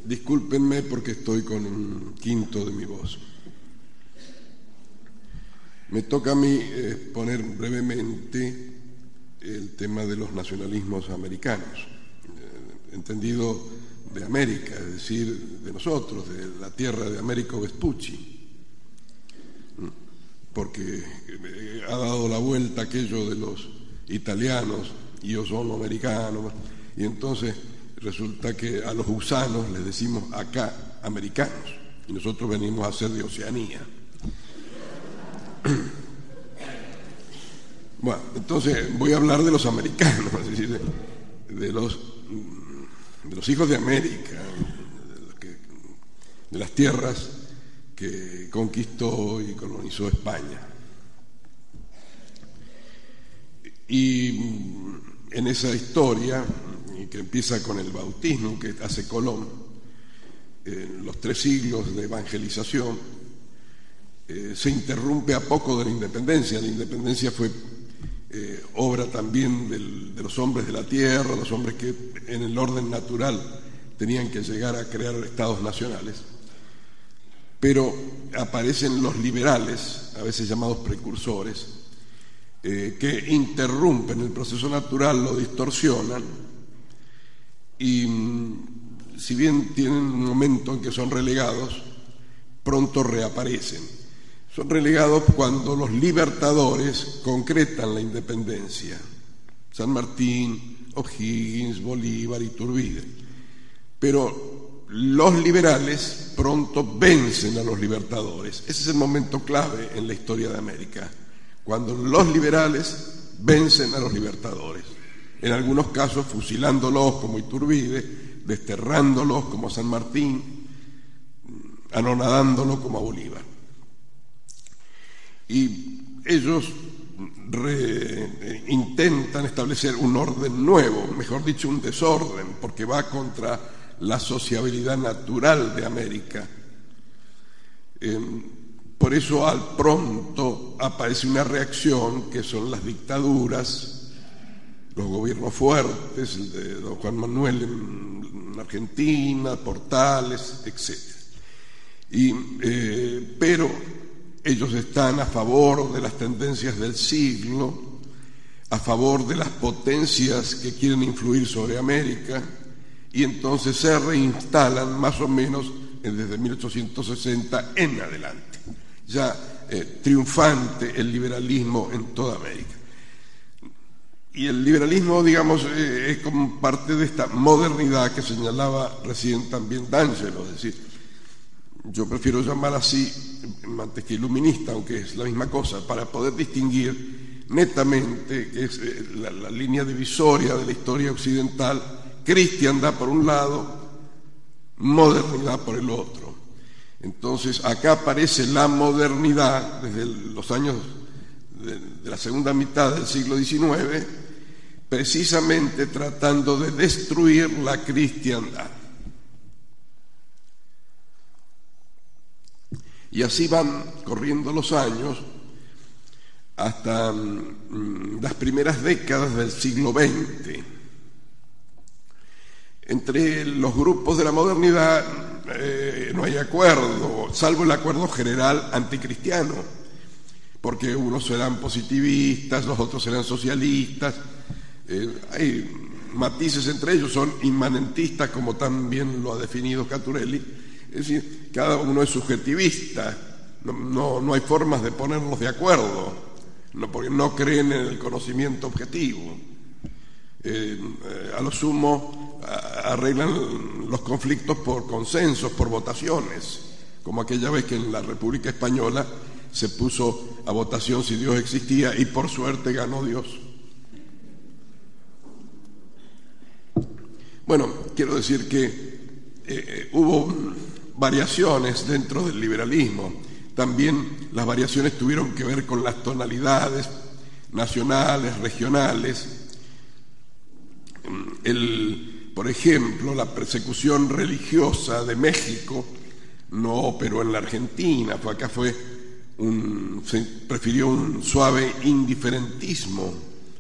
discúlpenme porque estoy con un quinto de mi voz. Me toca a mí exponer brevemente el tema de los nacionalismos americanos entendido de América, es decir, de nosotros, de la tierra de Américo Vespucci, porque eh, ha dado la vuelta aquello de los italianos, yo soy americano, y entonces resulta que a los gusanos les decimos acá americanos, y nosotros venimos a ser de Oceanía. Bueno, entonces voy a hablar de los americanos, es decir, de los de los hijos de América, de, las tierras que conquistó y colonizó España. Y en esa historia, que empieza con el bautismo que hace Colón, en los tres siglos de evangelización, eh, se interrumpe a poco de la independencia. La independencia fue eh, obra también de los hombres de la tierra, los hombres que en el orden natural tenían que llegar a crear estados nacionales. Pero aparecen los liberales, a veces llamados precursores, eh, que interrumpen el proceso natural, lo distorsionan y mm, si bien tienen un momento en que son relegados, pronto reaparecen son relegados cuando los libertadores concretan la independencia. San Martín, O'Higgins, Bolívar, y Iturbide. Pero los liberales pronto vencen a los libertadores. Ese es el momento clave en la historia de América, cuando los liberales vencen a los libertadores. En algunos casos fusilándolos como Iturbide, desterrándolos como San Martín, anonadándolos como a Bolívar y ellos intentan establecer un orden nuevo, mejor dicho, un desorden, porque va contra la sociabilidad natural de América. Em, por eso al pronto aparece una reacción que son las dictaduras, los gobiernos fuertes, el de don Juan Manuel en Argentina, Portales, etc. Y, eh, pero ellos están a favor de las tendencias del siglo, a favor de las potencias que quieren influir sobre América, y entonces se reinstalan más o menos desde 1860 en adelante, ya eh, triunfante el liberalismo en toda América. Y el liberalismo, digamos, eh, es como parte de esta modernidad que señalaba recién también D'Angelo, es decir, yo prefiero llamar así antes que iluminista, aunque es la misma cosa, para poder distinguir netamente que es eh, la, línea divisoria de la historia occidental, cristiandad por un lado, modernidad por el otro. Entonces acá aparece la modernidad desde los años de la segunda mitad del siglo XIX, precisamente tratando de destruir la cristiandad. Y así van corriendo los años hasta mm, las primeras décadas del siglo XX. Entre los grupos de la modernidad eh, no hay acuerdo, salvo el acuerdo general anticristiano, porque unos serán positivistas, los otros serán socialistas, Eh, hay matices entre ellos, son inmanentistas, como también lo ha definido Caturelli, es decir, cada uno es subjetivista, no, no, hay formas de ponerlos de acuerdo, no, porque no creen en el conocimiento objetivo. Eh, eh, a lo sumo arreglan los conflictos por consensos, por votaciones, como aquella vez que en la República Española se puso a votación si Dios existía y por suerte ganó Dios. Bueno, quiero decir que eh, hubo variaciones dentro del liberalismo. También las variaciones tuvieron que ver con las tonalidades nacionales, regionales. El, por ejemplo, la persecución religiosa de México no operó en la Argentina, fue acá fue un, se prefirió un suave indiferentismo,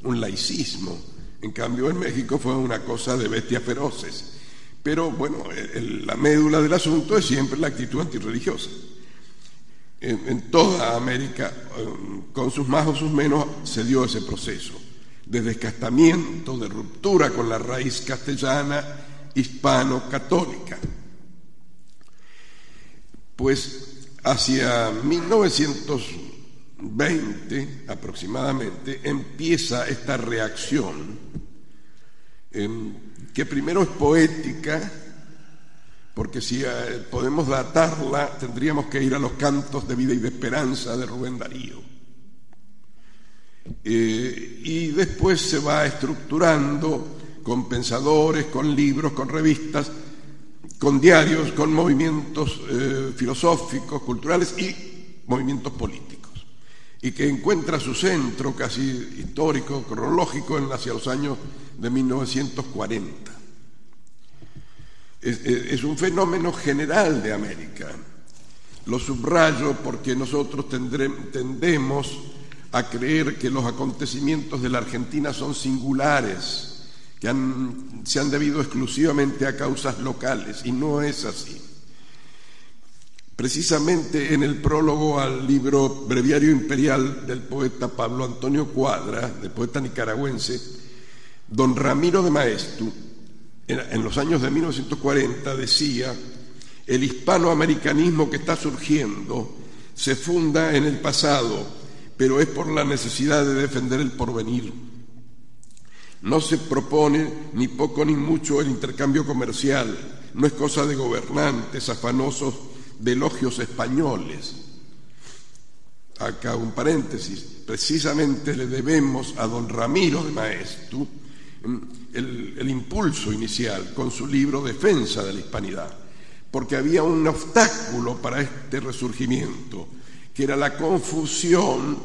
un laicismo en cambio, en México fue una cosa de bestias feroces. Pero bueno, la médula del asunto es siempre la actitud antirreligiosa. En, toda América, um, con sus más o sus menos, se dio ese proceso de descastamiento, de ruptura con la raíz castellana hispano-católica. Pues hacia 1920 aproximadamente empieza esta reacción que primero es poética, porque si eh, podemos datarla tendríamos que ir a los cantos de vida y de esperanza de Rubén Darío. Eh, y después se va estructurando con pensadores, con libros, con revistas, con diarios, con movimientos eh, filosóficos, culturales y movimientos políticos, y que encuentra su centro casi histórico, cronológico, en hacia los años de 1940. Es, un fenómeno general de América. Lo subrayo porque nosotros tendemos a creer que los acontecimientos de la Argentina son singulares, que se han debido exclusivamente a causas locales, y no es así. Precisamente en el prólogo al libro Breviario Imperial del poeta Pablo Antonio Cuadra, del poeta nicaragüense, Don Ramiro de Maestu, en los años de 1940, decía, el hispanoamericanismo que está surgiendo se funda en el pasado, pero es por la necesidad de defender el porvenir. No se propone ni poco ni mucho el intercambio comercial, no es cosa de gobernantes afanosos de elogios españoles. Acá un paréntesis, precisamente le debemos a don Ramiro de Maestu el, impulso inicial con su libro Defensa de la Hispanidad, porque había un obstáculo para este resurgimiento, que era la confusión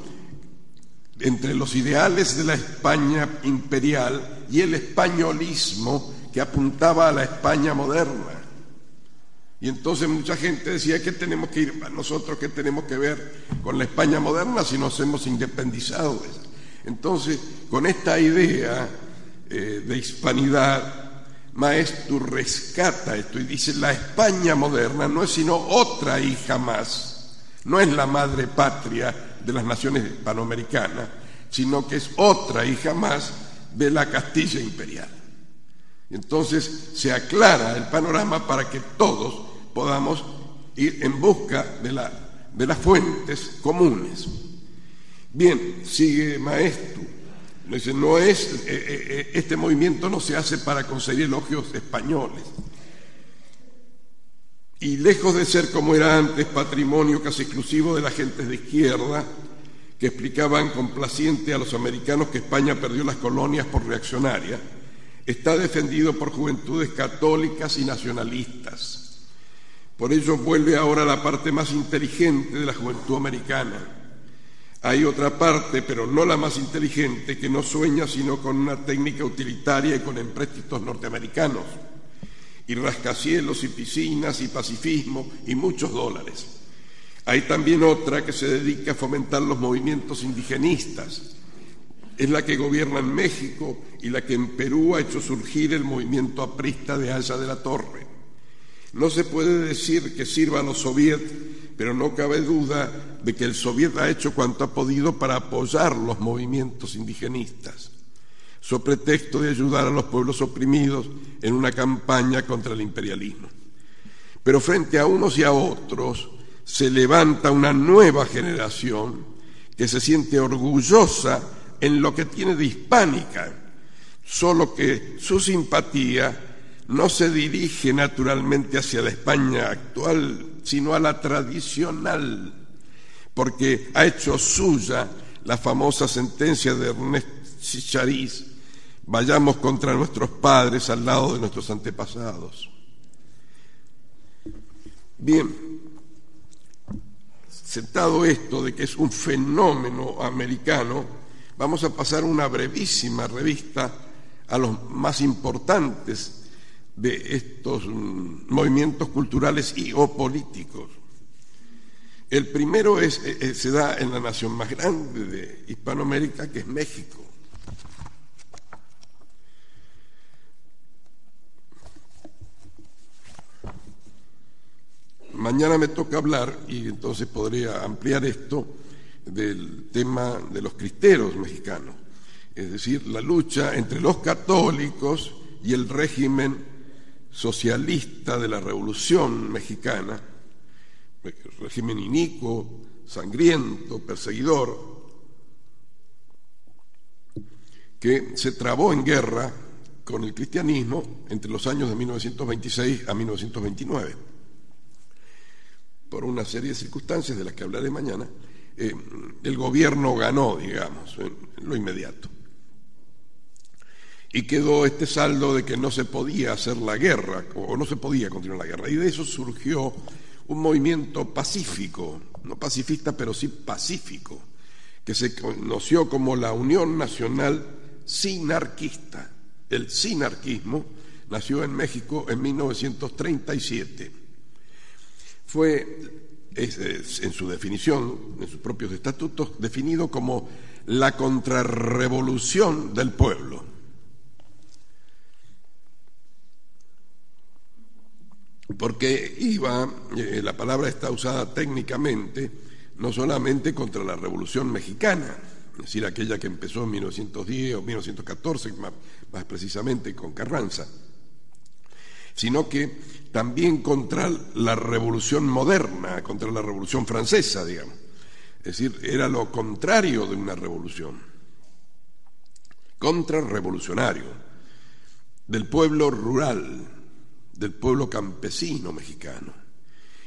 entre los ideales de la España imperial y el españolismo que apuntaba a la España moderna. Y entonces mucha gente decía que tenemos que ir, nosotros que tenemos que ver con la España moderna si nos hemos independizado. Entonces, con esta idea eh, de hispanidad, Maestro rescata esto y dice, la España moderna no es sino otra hija más, no es la madre patria de las naciones hispanoamericanas, sino que es otra hija más de la Castilla imperial. Entonces se aclara el panorama para que todos podamos ir en busca de, la, de las fuentes comunes. Bien, sigue Maestro no es, eh, eh, eh, este movimiento no se hace para conseguir elogios españoles. Y lejos de ser como era antes patrimonio casi exclusivo de las gentes de izquierda, que explicaban complaciente a los americanos que España perdió las colonias por reaccionaria, está defendido por juventudes católicas y nacionalistas. Por ello vuelve ahora la parte más inteligente de la juventud americana hay otra parte, pero no la más inteligente, que no sueña sino con una técnica utilitaria y con empréstitos norteamericanos, y rascacielos y piscinas y pacifismo y muchos dólares. Hay también otra que se dedica a fomentar los movimientos indigenistas. Es la que gobierna en México y la que en Perú ha hecho surgir el movimiento aprista de Haya de la Torre. No se puede decir que sirva a los soviets pero no cabe duda de que el Soviet ha hecho cuanto ha podido para apoyar los movimientos indigenistas. sobre pretexto de ayudar a los pueblos oprimidos en una campaña contra el imperialismo. Pero frente a unos y a otros se levanta una nueva generación que se siente orgullosa en lo que tiene de hispánica, solo que su simpatía no se dirige naturalmente hacia la España actual, sino a la tradicional, porque ha hecho suya la famosa sentencia de Ernest Chichariz, vayamos contra nuestros padres al lado de nuestros antepasados. Bien, sentado esto de que es un fenómeno americano, vamos a pasar una brevísima revista a los más importantes de estos mm, movimientos culturales y o políticos. El primero es, eh, eh, se da en la nación más grande de Hispanoamérica, que es México. Mañana me toca hablar, y entonces podría ampliar esto, del tema de los cristeros mexicanos, es decir, la lucha entre los católicos y el régimen socialista de la Revolución Mexicana, régimen inicuo, sangriento, perseguidor, que se trabó en guerra con el cristianismo entre los años de 1926 a 1929. Por una serie de circunstancias de las que hablaré mañana, eh, el gobierno ganó, digamos, en lo inmediato y quedó este saldo de que no se podía hacer la guerra o no se podía continuar la guerra. Y de eso surgió un movimiento pacífico, no pacifista, pero sí pacífico, que se conoció como la Unión Nacional Sinarquista. El sinarquismo nació en México en 1937. Fue, en su definición, en sus propios estatutos, definido como la contrarrevolución del pueblo porque iba, eh, la palabra está usada técnicamente, no solamente contra la Revolución Mexicana, es decir, aquella que empezó en 1910 o 1914, más, más precisamente con Carranza, sino que también contra la Revolución moderna, contra la Revolución Francesa, digamos. Es decir, era lo contrario de una revolución, contrarrevolucionario, del pueblo rural, del pueblo campesino mexicano.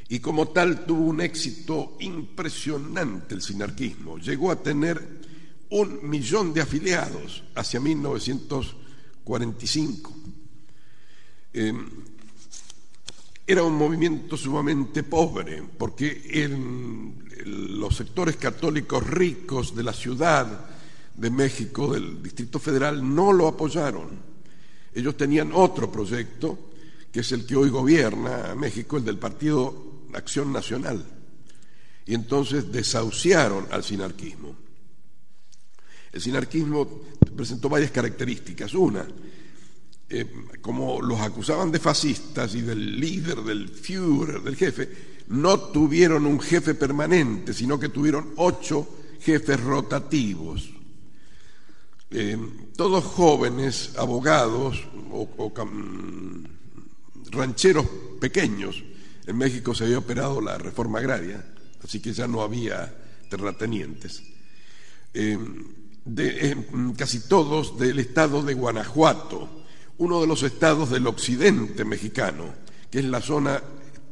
Y como tal tuvo un éxito impresionante el sinarquismo. Llegó a tener un millón de afiliados hacia 1945. Em, era un movimiento sumamente pobre, porque en los sectores católicos ricos de la ciudad de México, del Distrito Federal, no lo apoyaron. Ellos tenían otro proyecto que es el que hoy gobierna México, el del Partido Acción Nacional. Y entonces desahuciaron al sinarquismo. El sinarquismo presentó varias características. Una, eh, como los acusaban de fascistas y del líder, del Führer, del jefe, no tuvieron un jefe permanente, sino que tuvieron ocho jefes rotativos. Eh, todos jóvenes, abogados o, o rancheros pequeños. En México se había operado la reforma agraria, así que ya no había terratenientes. Eh, eh, casi todos del estado de Guanajuato, uno de los estados del occidente mexicano, que es la zona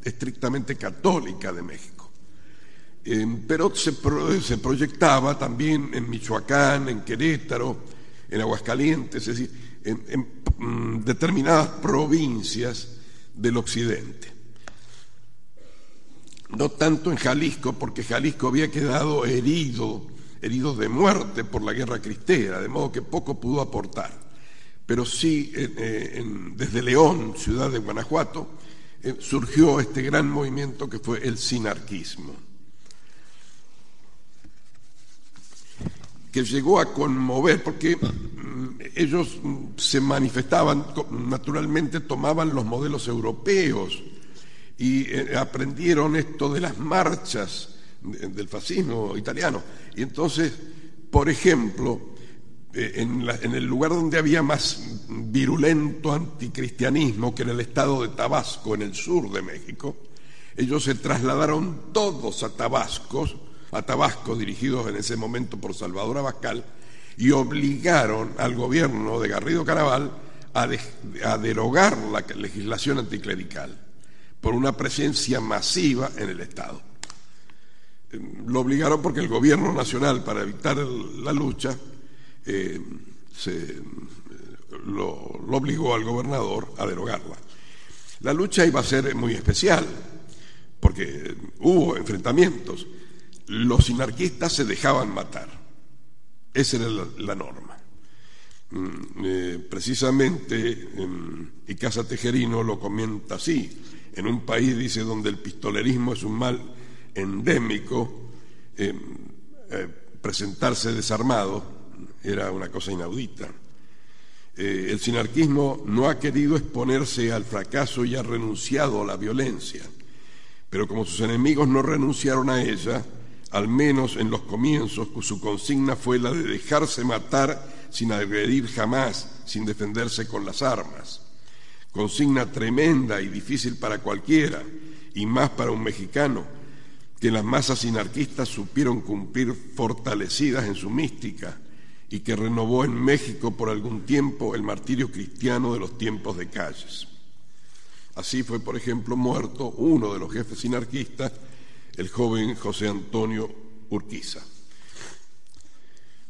estrictamente católica de México. Eh, pero se, proyectaba también en Michoacán, en Querétaro, en Aguascalientes, es decir, en, en mm, determinadas provincias del occidente. No tanto en Jalisco, porque Jalisco había quedado herido, herido de muerte por la guerra cristera, de modo que poco pudo aportar. Pero sí, eh, desde León, ciudad de Guanajuato, eh, surgió este gran movimiento que fue el sinarquismo, que llegó a conmover, porque ellos se manifestaban, naturalmente tomaban los modelos europeos y eh, aprendieron esto de las marchas del fascismo italiano. Y entonces, por ejemplo, eh, en, en, el lugar donde había más virulento anticristianismo, que en el estado de Tabasco, en el sur de México, ellos se trasladaron todos a Tabasco, a Tabasco, dirigidos en ese momento por Salvador Abascal, y obligaron al gobierno de Garrido Caraval a, derogar la legislación anticlerical por una presencia masiva en el Estado. Lo obligaron porque el gobierno nacional, para evitar la lucha, eh, lo obligó al gobernador a derogarla. La lucha iba a ser muy especial, porque hubo enfrentamientos. Los sinarquistas se dejaban matar. Esa era la, norma. Mm, eh, precisamente, y Casa Tejerino lo comenta así, en un país, dice, donde el pistolerismo es un mal endémico, eh, eh, presentarse desarmado era una cosa inaudita. el sinarquismo no ha querido exponerse al fracaso y ha renunciado a la violencia, pero como sus enemigos no renunciaron a ella, al menos en los comienzos, su consigna fue la de dejarse matar sin agredir jamás, sin defenderse con las armas. Consigna tremenda y difícil para cualquiera, y más para un mexicano, que las masas anarquistas supieron cumplir fortalecidas en su mística y que renovó en México por algún tiempo el martirio cristiano de los tiempos de calles. Así fue, por ejemplo, muerto uno de los jefes anarquistas el joven José Antonio Urquiza.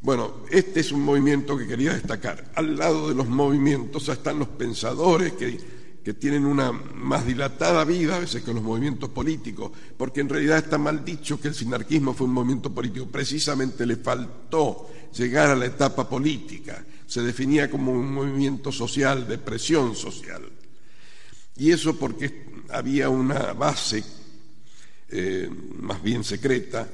Bueno, este es un movimiento que quería destacar. Al lado de los movimientos están los pensadores que, tienen una más dilatada vida a veces que los movimientos políticos, porque en realidad está mal dicho que el sinarquismo fue un movimiento político. Precisamente le faltó llegar a la etapa política. Se definía como un movimiento social, de presión social. Y eso porque había una base eh, más bien secreta,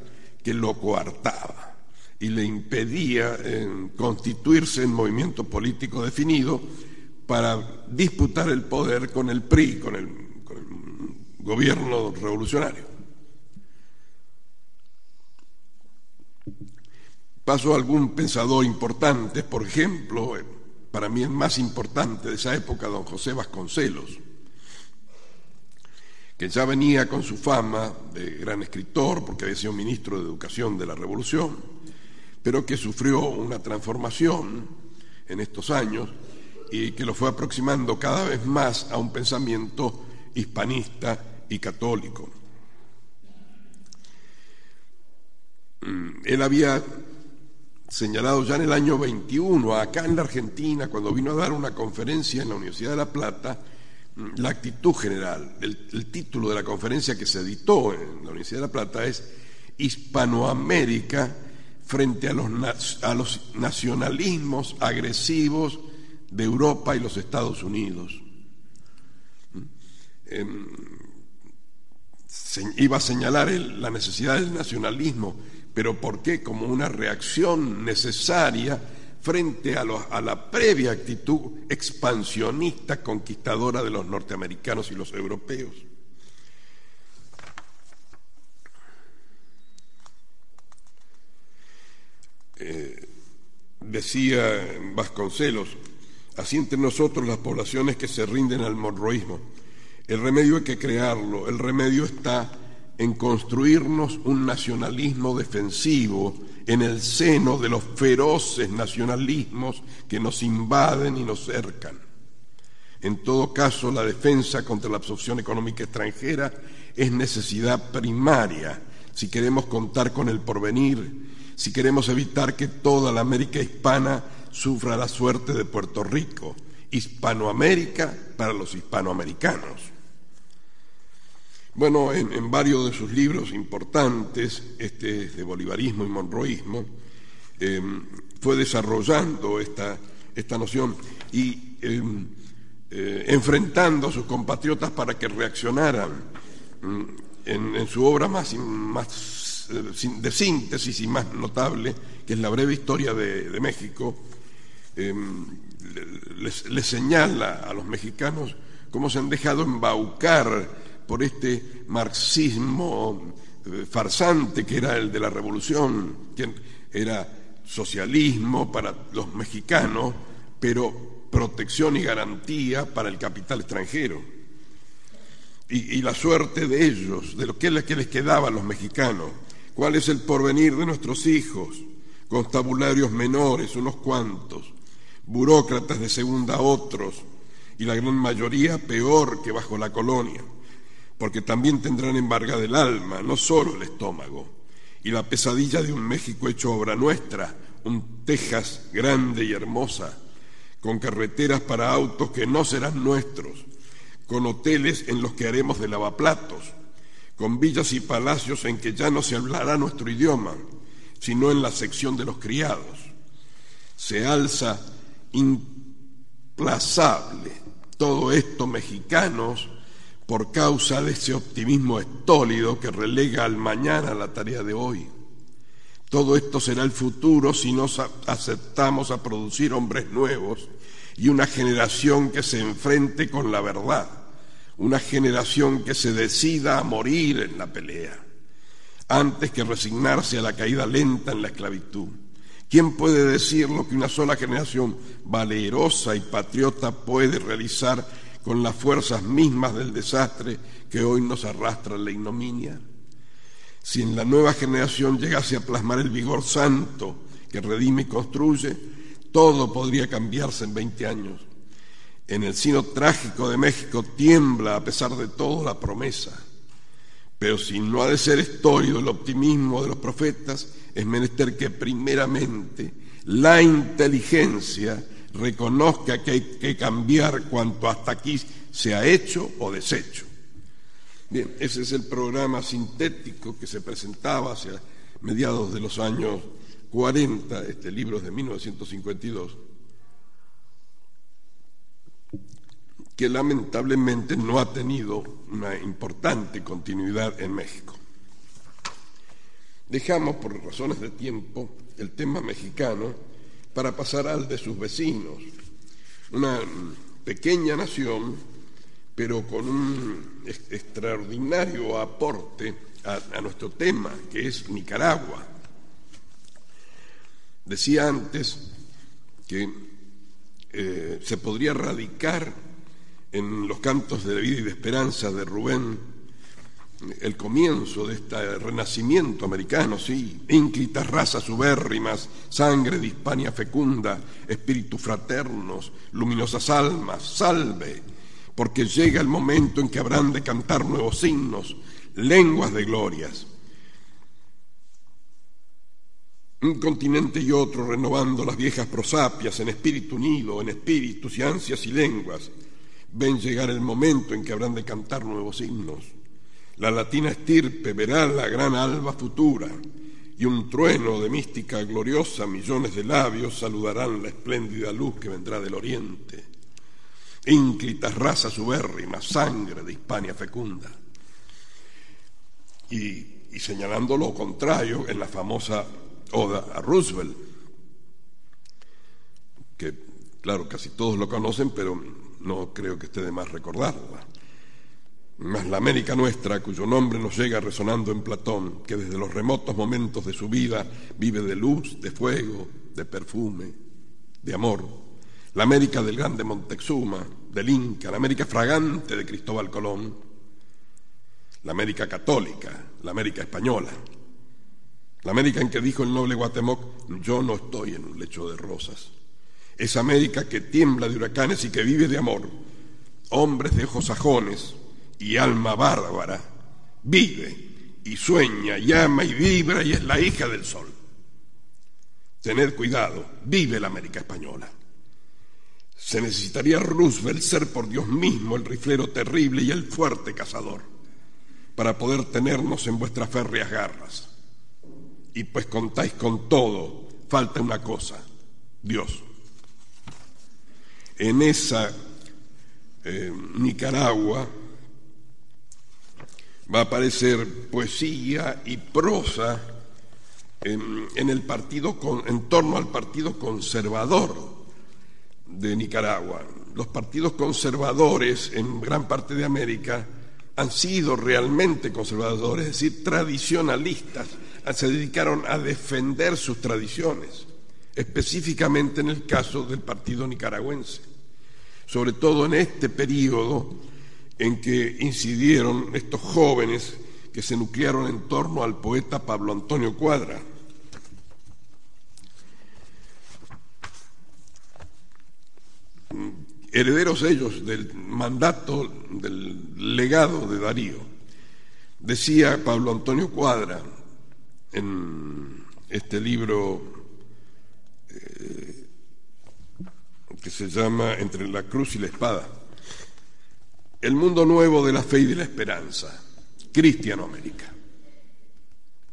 que lo coartaba y le impedía eh, constituirse en movimiento político definido para disputar el poder con el PRI, con el, gobierno revolucionario. Paso a algún pensador importante, por ejemplo, eh, para mí el más importante de esa época, don José Vasconcelos que ya venía con su fama de gran escritor, porque había sido ministro de Educación de la Revolución, pero que sufrió una transformación en estos años y que lo fue aproximando cada vez más a un pensamiento hispanista y católico. Mm, él había señalado ya en el año 21, acá en la Argentina, cuando vino a dar una conferencia en la Universidad de La Plata, la actitud general. El, título de la conferencia que se editó en la Universidad de La Plata es Hispanoamérica frente a los, a los nacionalismos agresivos de Europa y los Estados Unidos. Em, iba a señalar la necesidad del nacionalismo, pero ¿por qué? Como una reacción necesaria frente a, la previa actitud expansionista conquistadora de los norteamericanos y los europeos. Eh, decía Vasconcelos, así entre nosotros las poblaciones que se rinden al monroísmo, el remedio hay que crearlo, el remedio está en construirnos un nacionalismo defensivo en el seno de los feroces nacionalismos que nos invaden y nos cercan. En todo caso, la defensa contra la absorción económica extranjera es necesidad primaria si queremos contar con el porvenir, si queremos evitar que toda la América hispana sufra la suerte de Puerto Rico, Hispanoamérica para los hispanoamericanos. Bueno, en, varios de sus libros importantes, este de bolivarismo y monroísmo, em, fue desarrollando esta, esta noción y em, eh, enfrentando a sus compatriotas para que reaccionaran mm, en, su obra más, más eh, de síntesis y más notable, que es la breve historia de, México, em, les señala a los mexicanos cómo se han dejado embaucar por este marxismo eh, farsante que era el de la revolución, que era socialismo para los mexicanos, pero protección y garantía para el capital extranjero. Y, la suerte de ellos, de lo que, que les quedaba a los mexicanos, cuál es el porvenir de nuestros hijos, constabularios menores, unos cuantos, burócratas de segunda otros, y la gran mayoría peor que bajo la colonia, porque también tendrán embargada el alma, no solo el estómago, y la pesadilla de un México hecho obra nuestra, un Texas grande y hermosa, con carreteras para autos que no serán nuestros, con hoteles en los que haremos de lavaplatos, con villas y palacios en que ya no se hablará nuestro idioma, sino en la sección de los criados. Se alza implazable todo esto mexicanos por causa de ese optimismo estólido que relega al mañana la tarea de hoy. Todo esto será el futuro si nos aceptamos a producir hombres nuevos y una generación que se enfrente con la verdad, una generación que se decida a morir en la pelea, antes que resignarse a la caída lenta en la esclavitud. ¿Quién puede decir lo que una sola generación valerosa y patriota puede realizar con las fuerzas mismas del desastre que hoy nos arrastra la ignominia? Si en la nueva generación llegase a plasmar el vigor santo que redime y construye, todo podría cambiarse en 20 años. En el sino trágico de México tiembla a pesar de todo la promesa. Pero si no ha de ser estórido el optimismo de los profetas, es menester que primeramente la inteligencia reconozca que hay que cambiar cuanto hasta aquí se ha hecho o deshecho. Bien, ese es el programa sintético que se presentaba hacia mediados de los años 40, este libro es de 1952, que lamentablemente no ha tenido una importante continuidad en México. Dejamos, por razones de tiempo, el tema mexicano para pasar al de sus vecinos. Una pequeña nación, pero con un extraordinario aporte a, nuestro tema, que es Nicaragua. Decía antes que eh, se podría radicar en los cantos de vida y de esperanza de Rubén el comienzo de este renacimiento americano, sí, ínclitas razas ubérrimas, sangre de Hispania fecunda, espíritus fraternos, luminosas almas, salve, porque llega el momento en que habrán de cantar nuevos himnos, lenguas de glorias. Un continente y otro renovando las viejas prosapias en espíritu unido, en espíritus y ansias y lenguas, ven llegar el momento en que habrán de cantar nuevos himnos la latina estirpe verá la gran alba futura y un trueno de mística gloriosa, millones de labios saludarán la espléndida luz que vendrá del oriente. Ínclitas razas ubérrimas, sangre de Hispania fecunda. Y, y señalando lo contrario en la famosa Oda a Roosevelt, que claro, casi todos lo conocen, pero no creo que esté de más recordarla. Mas la América nuestra, cuyo nombre nos llega resonando en Platón, que desde los remotos momentos de su vida vive de luz, de fuego, de perfume, de amor, la América del grande Montezuma, del Inca, la América fragante de Cristóbal Colón, la América católica, la América española, la América en que dijo el noble Guatemoc, yo no estoy en un lecho de rosas, esa América que tiembla de huracanes y que vive de amor, hombres de ojos sajones, y alma bárbara, vive y sueña, llama y vibra y es la hija del sol. Tened cuidado, vive la América Española. Se necesitaría Roosevelt ser por Dios mismo el riflero terrible y el fuerte cazador para poder tenernos en vuestras férreas garras. Y pues contáis con todo, falta una cosa, Dios. En esa eh, Nicaragua, va a aparecer poesía y prosa en, el partido en torno al partido conservador de Nicaragua. Los partidos conservadores en gran parte de América han sido realmente conservadores, es decir, tradicionalistas, se dedicaron a defender sus tradiciones. específicamente en el caso del Partido Nicaragüense, sobre todo en este periodo en que incidieron estos jóvenes que se nuclearon en torno al poeta Pablo Antonio Cuadra. Herederos ellos del mandato, del legado de Darío. Decía Pablo Antonio Cuadra en este libro eh, que se llama Entre la cruz y la espada, el mundo nuevo de la fe y de la esperanza Cristianoamérica.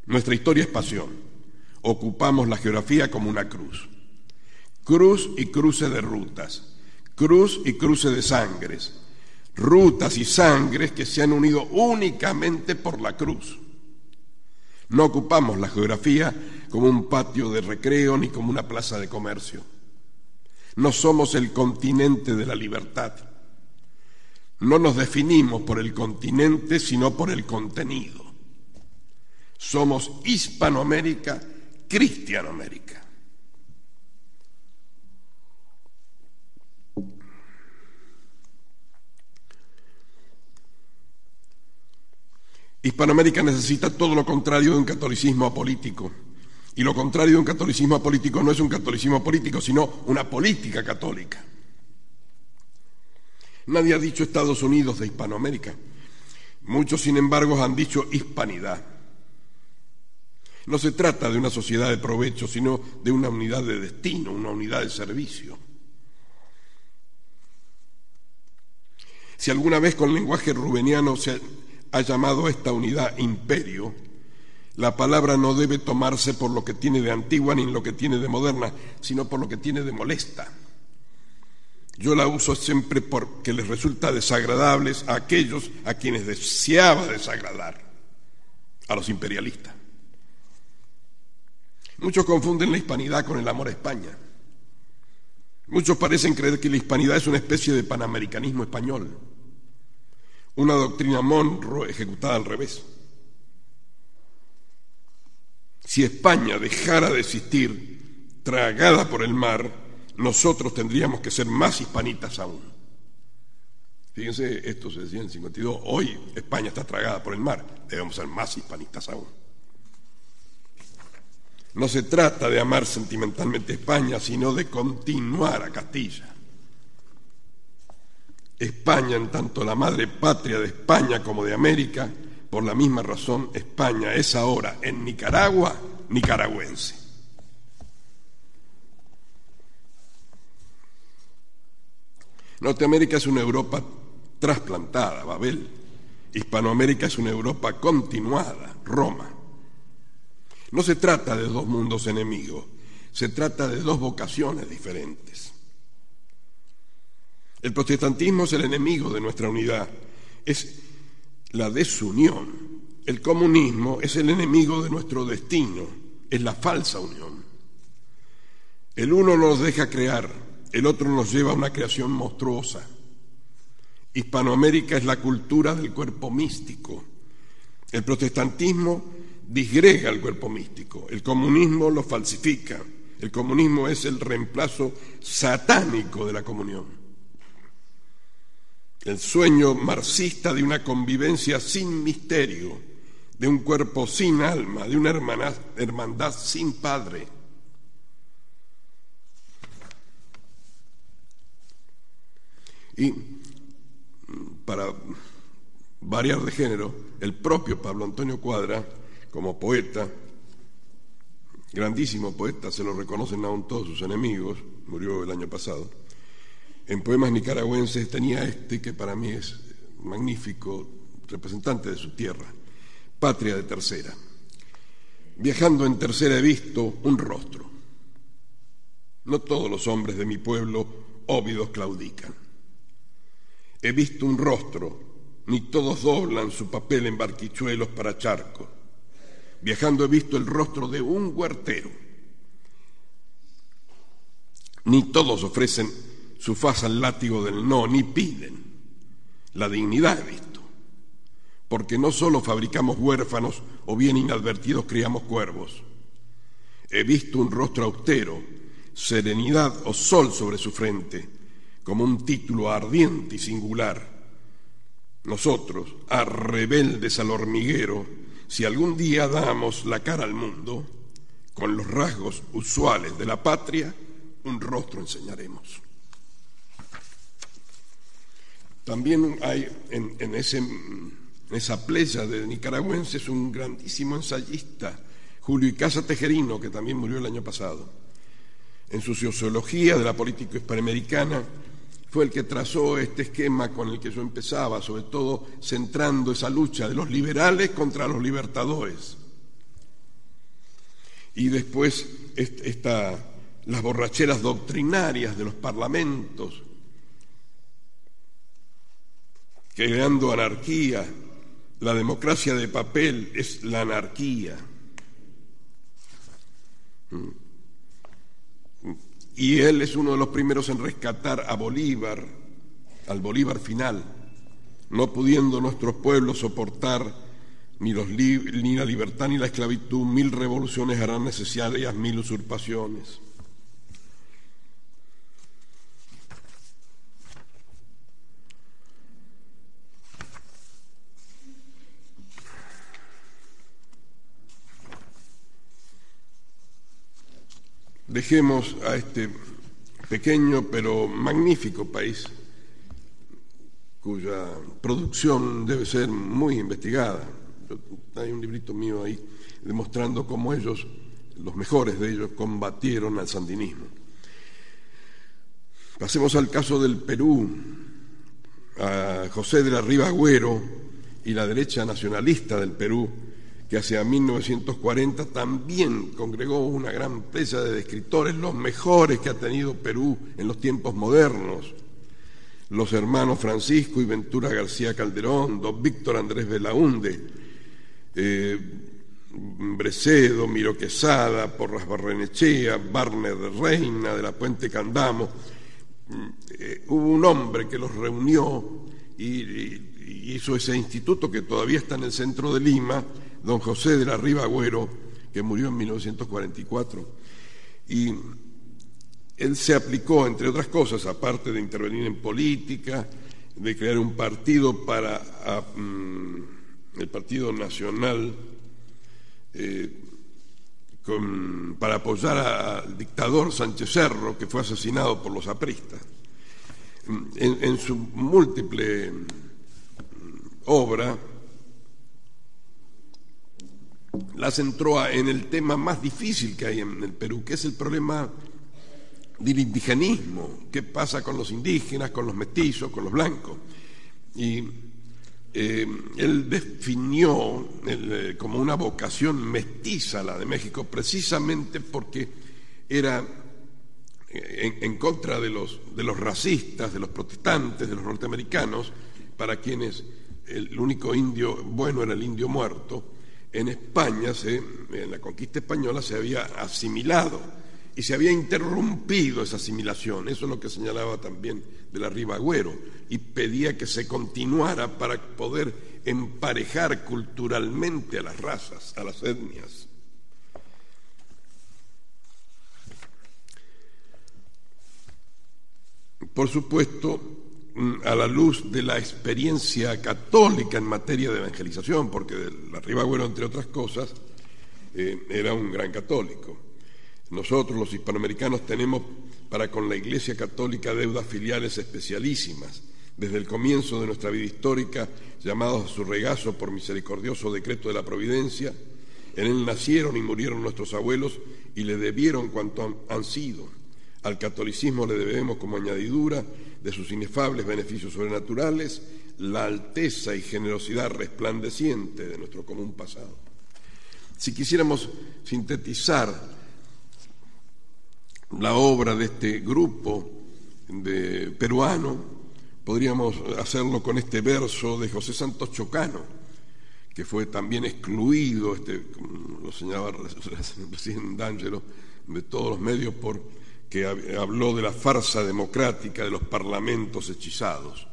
Nuestra historia es pasión. Ocupamos la geografía como una cruz. Cruz y cruce de rutas. Cruz y cruce de sangres. Rutas y sangres que se han unido únicamente por la cruz. No ocupamos la geografía como un patio de recreo ni como una plaza de comercio. No somos el continente de la libertad no nos definimos por el continente, sino por el contenido. Somos Hispanoamérica, Cristianoamérica. Hispanoamérica necesita todo lo contrario de un catolicismo apolítico. Y lo contrario de un catolicismo apolítico no es un catolicismo político, sino una política católica. Nadie ha dicho Estados Unidos de Hispanoamérica. Muchos, sin embargo, han dicho hispanidad. No se trata de una sociedad de provecho, sino de una unidad de destino, una unidad de servicio. Si alguna vez con lenguaje rubeniano se ha llamado esta unidad imperio, la palabra no debe tomarse por lo que tiene de antigua ni lo que tiene de moderna, sino por lo que tiene de molesta. Yo la uso siempre porque les resulta desagradables a aquellos a quienes deseaba desagradar, a los imperialistas. Muchos confunden la hispanidad con el amor a España. Muchos parecen creer que la hispanidad es una especie de panamericanismo español, una doctrina Monroe ejecutada al revés. Si España dejara de existir, tragada por el mar, nosotros tendríamos que ser más hispanitas aún. Fíjense, esto se decía en 52, hoy España está tragada por el mar, debemos ser más hispanistas aún. No se trata de amar sentimentalmente a España, sino de continuar a Castilla. España, en tanto la madre patria de España como de América, por la misma razón, España es ahora en Nicaragua nicaragüense. Norteamérica es una Europa trasplantada, Babel. Hispanoamérica es una Europa continuada, Roma. No se trata de dos mundos enemigos, se trata de dos vocaciones diferentes. El protestantismo es el enemigo de nuestra unidad, es la desunión. El comunismo es el enemigo de nuestro destino, es la falsa unión. El uno nos deja crear, el otro nos lleva a una creación monstruosa. Hispanoamérica es la cultura del cuerpo místico. El protestantismo disgrega el cuerpo místico, el comunismo lo falsifica. El comunismo es el reemplazo satánico de la comunión. El sueño marxista de una convivencia sin misterio, de un cuerpo sin alma, de una hermandad sin padre Y para variar de género, el propio Pablo Antonio Cuadra, como poeta, grandísimo poeta, se lo reconocen aún todos sus enemigos, murió el año pasado, en poemas nicaragüenses tenía este que para mí es magnífico, representante de su tierra, Patria de Tercera. Viajando en tercera he visto un rostro. No todos los hombres de mi pueblo óvidos claudican He visto un rostro, ni todos doblan su papel en barquichuelos para charco. Viajando he visto el rostro de un huertero. Ni todos ofrecen su faz al látigo del no, ni piden. La dignidad he visto. Porque no solo fabricamos huérfanos o bien inadvertidos criamos cuervos. He visto un rostro austero, serenidad o sol sobre su frente, como un título ardiente y singular. Nosotros, a rebeldes al hormiguero, si algún día damos la cara al mundo, con los rasgos usuales de la patria, un rostro enseñaremos. También hay en, esa playa de nicaragüenses un grandísimo ensayista, Julio Icaza Tejerino, que también murió el año pasado. En su sociología de la política hispanoamericana, fue el que trazó este esquema con el que yo empezaba, sobre todo centrando esa lucha de los liberales contra los libertadores. Y después las borracheras doctrinarias de los parlamentos, creando anarquía. La democracia de papel es la anarquía. Y él es uno de los primeros en rescatar a Bolívar, al Bolívar final, no pudiendo nuestros pueblos soportar ni, ni la libertad ni la esclavitud, mil revoluciones harán necesarias mil usurpaciones. Dejemos a este pequeño pero magnífico país, cuya producción debe ser muy investigada. Hay un librito mío ahí demostrando cómo ellos, los mejores de ellos, combatieron al sandinismo. Pasemos al caso del Perú, a José de la Riva Agüero y la derecha nacionalista del Perú que hacia 1940 también congregó una gran presa de escritores, los mejores que ha tenido Perú en los tiempos modernos. Los hermanos Francisco y Ventura García Calderón, don Víctor Andrés Belaunde, eh, Brecedo, Miro Quesada, Porras Barrenechea, Barner de Reina, de la Puente Candamo. Eh, hubo un hombre que los reunió y hizo ese instituto que todavía está en el centro de Lima, don José de la Riva Agüero, que murió en 1944. Y él se aplicó, entre otras cosas, aparte de intervenir en política, de crear un partido para mm, el Partido Nacional, eh, para apoyar al dictador Sánchez Cerro, que fue asesinado por los apristas. En, en su múltiple mm, obra, la centró en el tema más difícil que hay en el Perú, que es el problema del indigenismo, qué pasa con los indígenas, con los mestizos, con los blancos. Y eh, él definió eh, como una vocación mestiza la de México precisamente porque era eh, en, contra de los, de los racistas, de los protestantes, de los norteamericanos, para quienes el único indio bueno era el indio muerto, en España, en la conquista española, se había asimilado y se había interrumpido esa asimilación. Eso es lo que señalaba también de la Ribagüero y pedía que se continuara para poder emparejar culturalmente a las razas, a las etnias. Por supuesto, a la luz de la experiencia católica en materia de evangelización, porque la Ribagüero, entre otras cosas, eh, era un gran católico. Nosotros, los hispanoamericanos, tenemos para con la Iglesia Católica deudas filiales especialísimas. Desde el comienzo de nuestra vida histórica, llamados a su regazo por misericordioso decreto de la Providencia, en él nacieron y murieron nuestros abuelos y le debieron cuanto han sido. Al catolicismo le debemos como añadidura de sus inefables beneficios sobrenaturales, la alteza y generosidad resplandeciente de nuestro común pasado. Si quisiéramos sintetizar la obra de este grupo de peruano, podríamos hacerlo con este verso de José Santos Chocano, que fue también excluido, este, como lo señalaba presidente D'Angelo, de todos los medios por que habló de la farsa democrática de los parlamentos hechizados.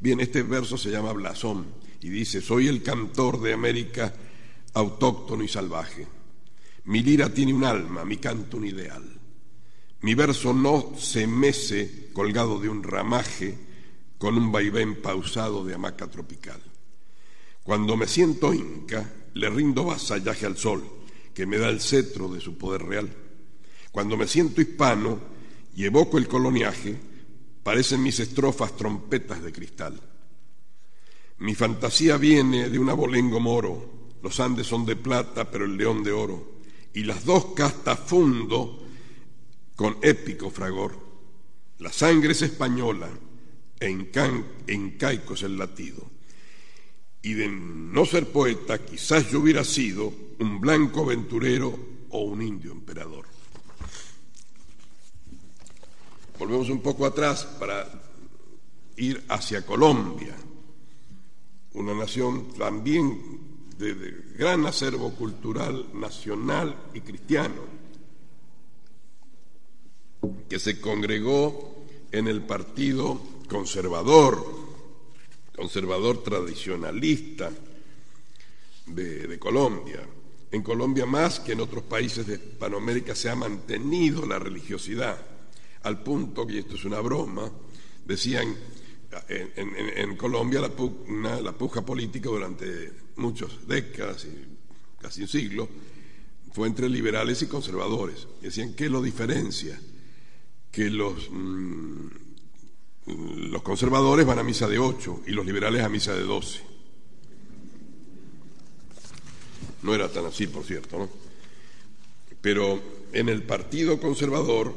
Bien, este verso se llama Blasón y dice, soy el cantor de América autóctono y salvaje. Mi lira tiene un alma, mi canto un ideal. Mi verso no se mece colgado de un ramaje con un vaivén pausado de hamaca tropical. Cuando me siento inca, le rindo vasallaje al sol, que me da el cetro de su poder real. Cuando me siento hispano y evoco el coloniaje, parecen mis estrofas trompetas de cristal. Mi fantasía viene de un abolengo moro, los Andes son de plata, pero el león de oro, y las dos castas fundo con épico fragor. La sangre es española, e incaico es el latido. Y de no ser poeta, quizás yo hubiera sido un blanco aventurero o un indio emperador. Volvemos un poco atrás para ir hacia Colombia, una nación también de, gran acervo cultural nacional y cristiano, que se congregó en el Partido Conservador, conservador tradicionalista de, de Colombia. En Colombia más que en otros países de Hispanoamérica se ha mantenido la religiosidad, al punto, y esto es una broma, decían en, Colombia la, la, puja política durante muchas décadas, y casi un siglo, fue entre liberales y conservadores. Decían que lo diferencia, que los, mm, los conservadores van a misa de ocho y los liberales a misa de doce. No era tan así, por cierto, ¿no? Pero en el Partido Conservador,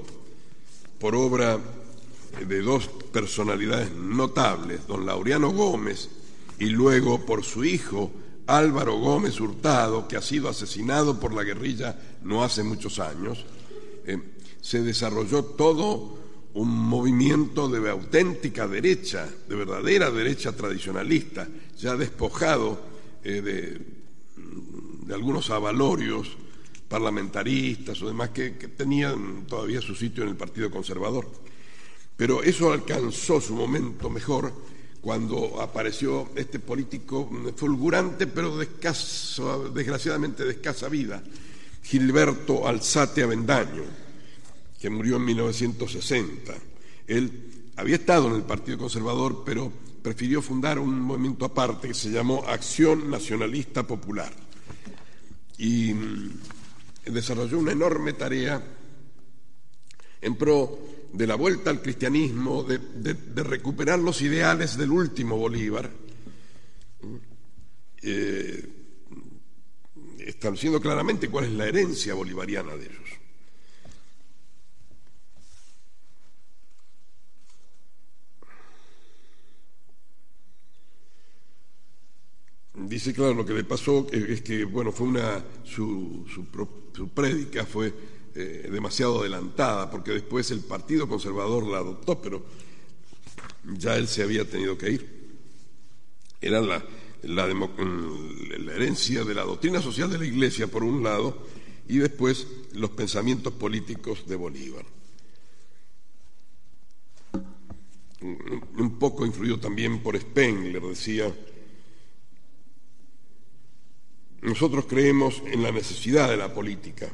por obra de dos personalidades notables, don Laureano Gómez y luego por su hijo Álvaro Gómez Hurtado, que ha sido asesinado por la guerrilla no hace muchos años, eh, se desarrolló todo un movimiento de auténtica derecha, de verdadera derecha tradicionalista, ya despojado eh, de, algunos avalorios parlamentaristas o demás que tenían todavía su sitio en el Partido Conservador. Pero eso alcanzó su momento mejor cuando apareció este político fulgurante, pero desgraciadamente de escasa vida, Gilberto Alzate Avendaño, que murió en 1960. Él había estado en el Partido Conservador, pero prefirió fundar un movimiento aparte que se llamó Acción Nacionalista Popular. Y desarrolló una enorme tarea en pro de la vuelta al cristianismo, de, recuperar los ideales del último Bolívar, eh, estableciendo claramente cuál es la herencia bolivariana de ellos. Dice, claro, lo que le pasó es que, bueno, fue una, su, su, su prédica fue eh, demasiado adelantada, porque después el Partido Conservador la adoptó, pero ya él se había tenido que ir. Era la, la, mm, herencia de la doctrina social de la Iglesia, por un lado, y después los pensamientos políticos de Bolívar. Un poco influido también por Spengler, decía, nosotros creemos en la necesidad de la política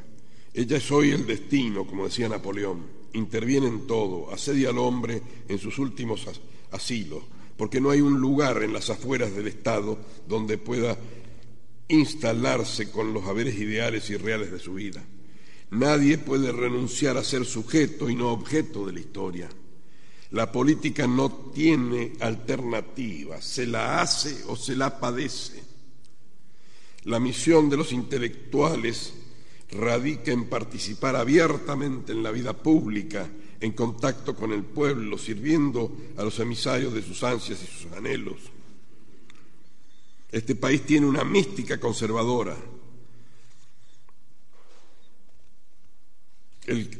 ella es hoy el destino, como decía Napoleón, interviene en todo, asedia al hombre en sus últimos asilos, porque no hay un lugar en las afueras del Estado donde pueda instalarse con los haberes ideales y reales de su vida. Nadie puede renunciar a ser sujeto y no objeto de la historia. La política no tiene alternativa, se la hace o se la padece. La misión de los intelectuales radica en participar abiertamente en la vida pública, en contacto con el pueblo, sirviendo a los emisarios de sus ansias y sus anhelos. Este país tiene una mística conservadora.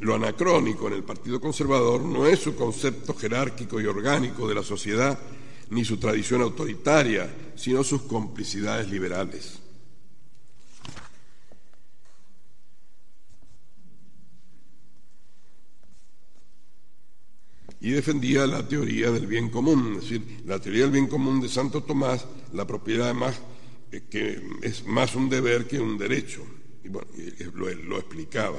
lo anacrónico en el Partido Conservador no es su concepto jerárquico y orgánico de la sociedad, ni su tradición autoritaria, sino sus complicidades liberales. Y defendía la teoría del bien común, es decir, la teoría del bien común de Santo Tomás, la propiedad más, eh, que es más un deber que un derecho, y bueno, lo, lo explicaba.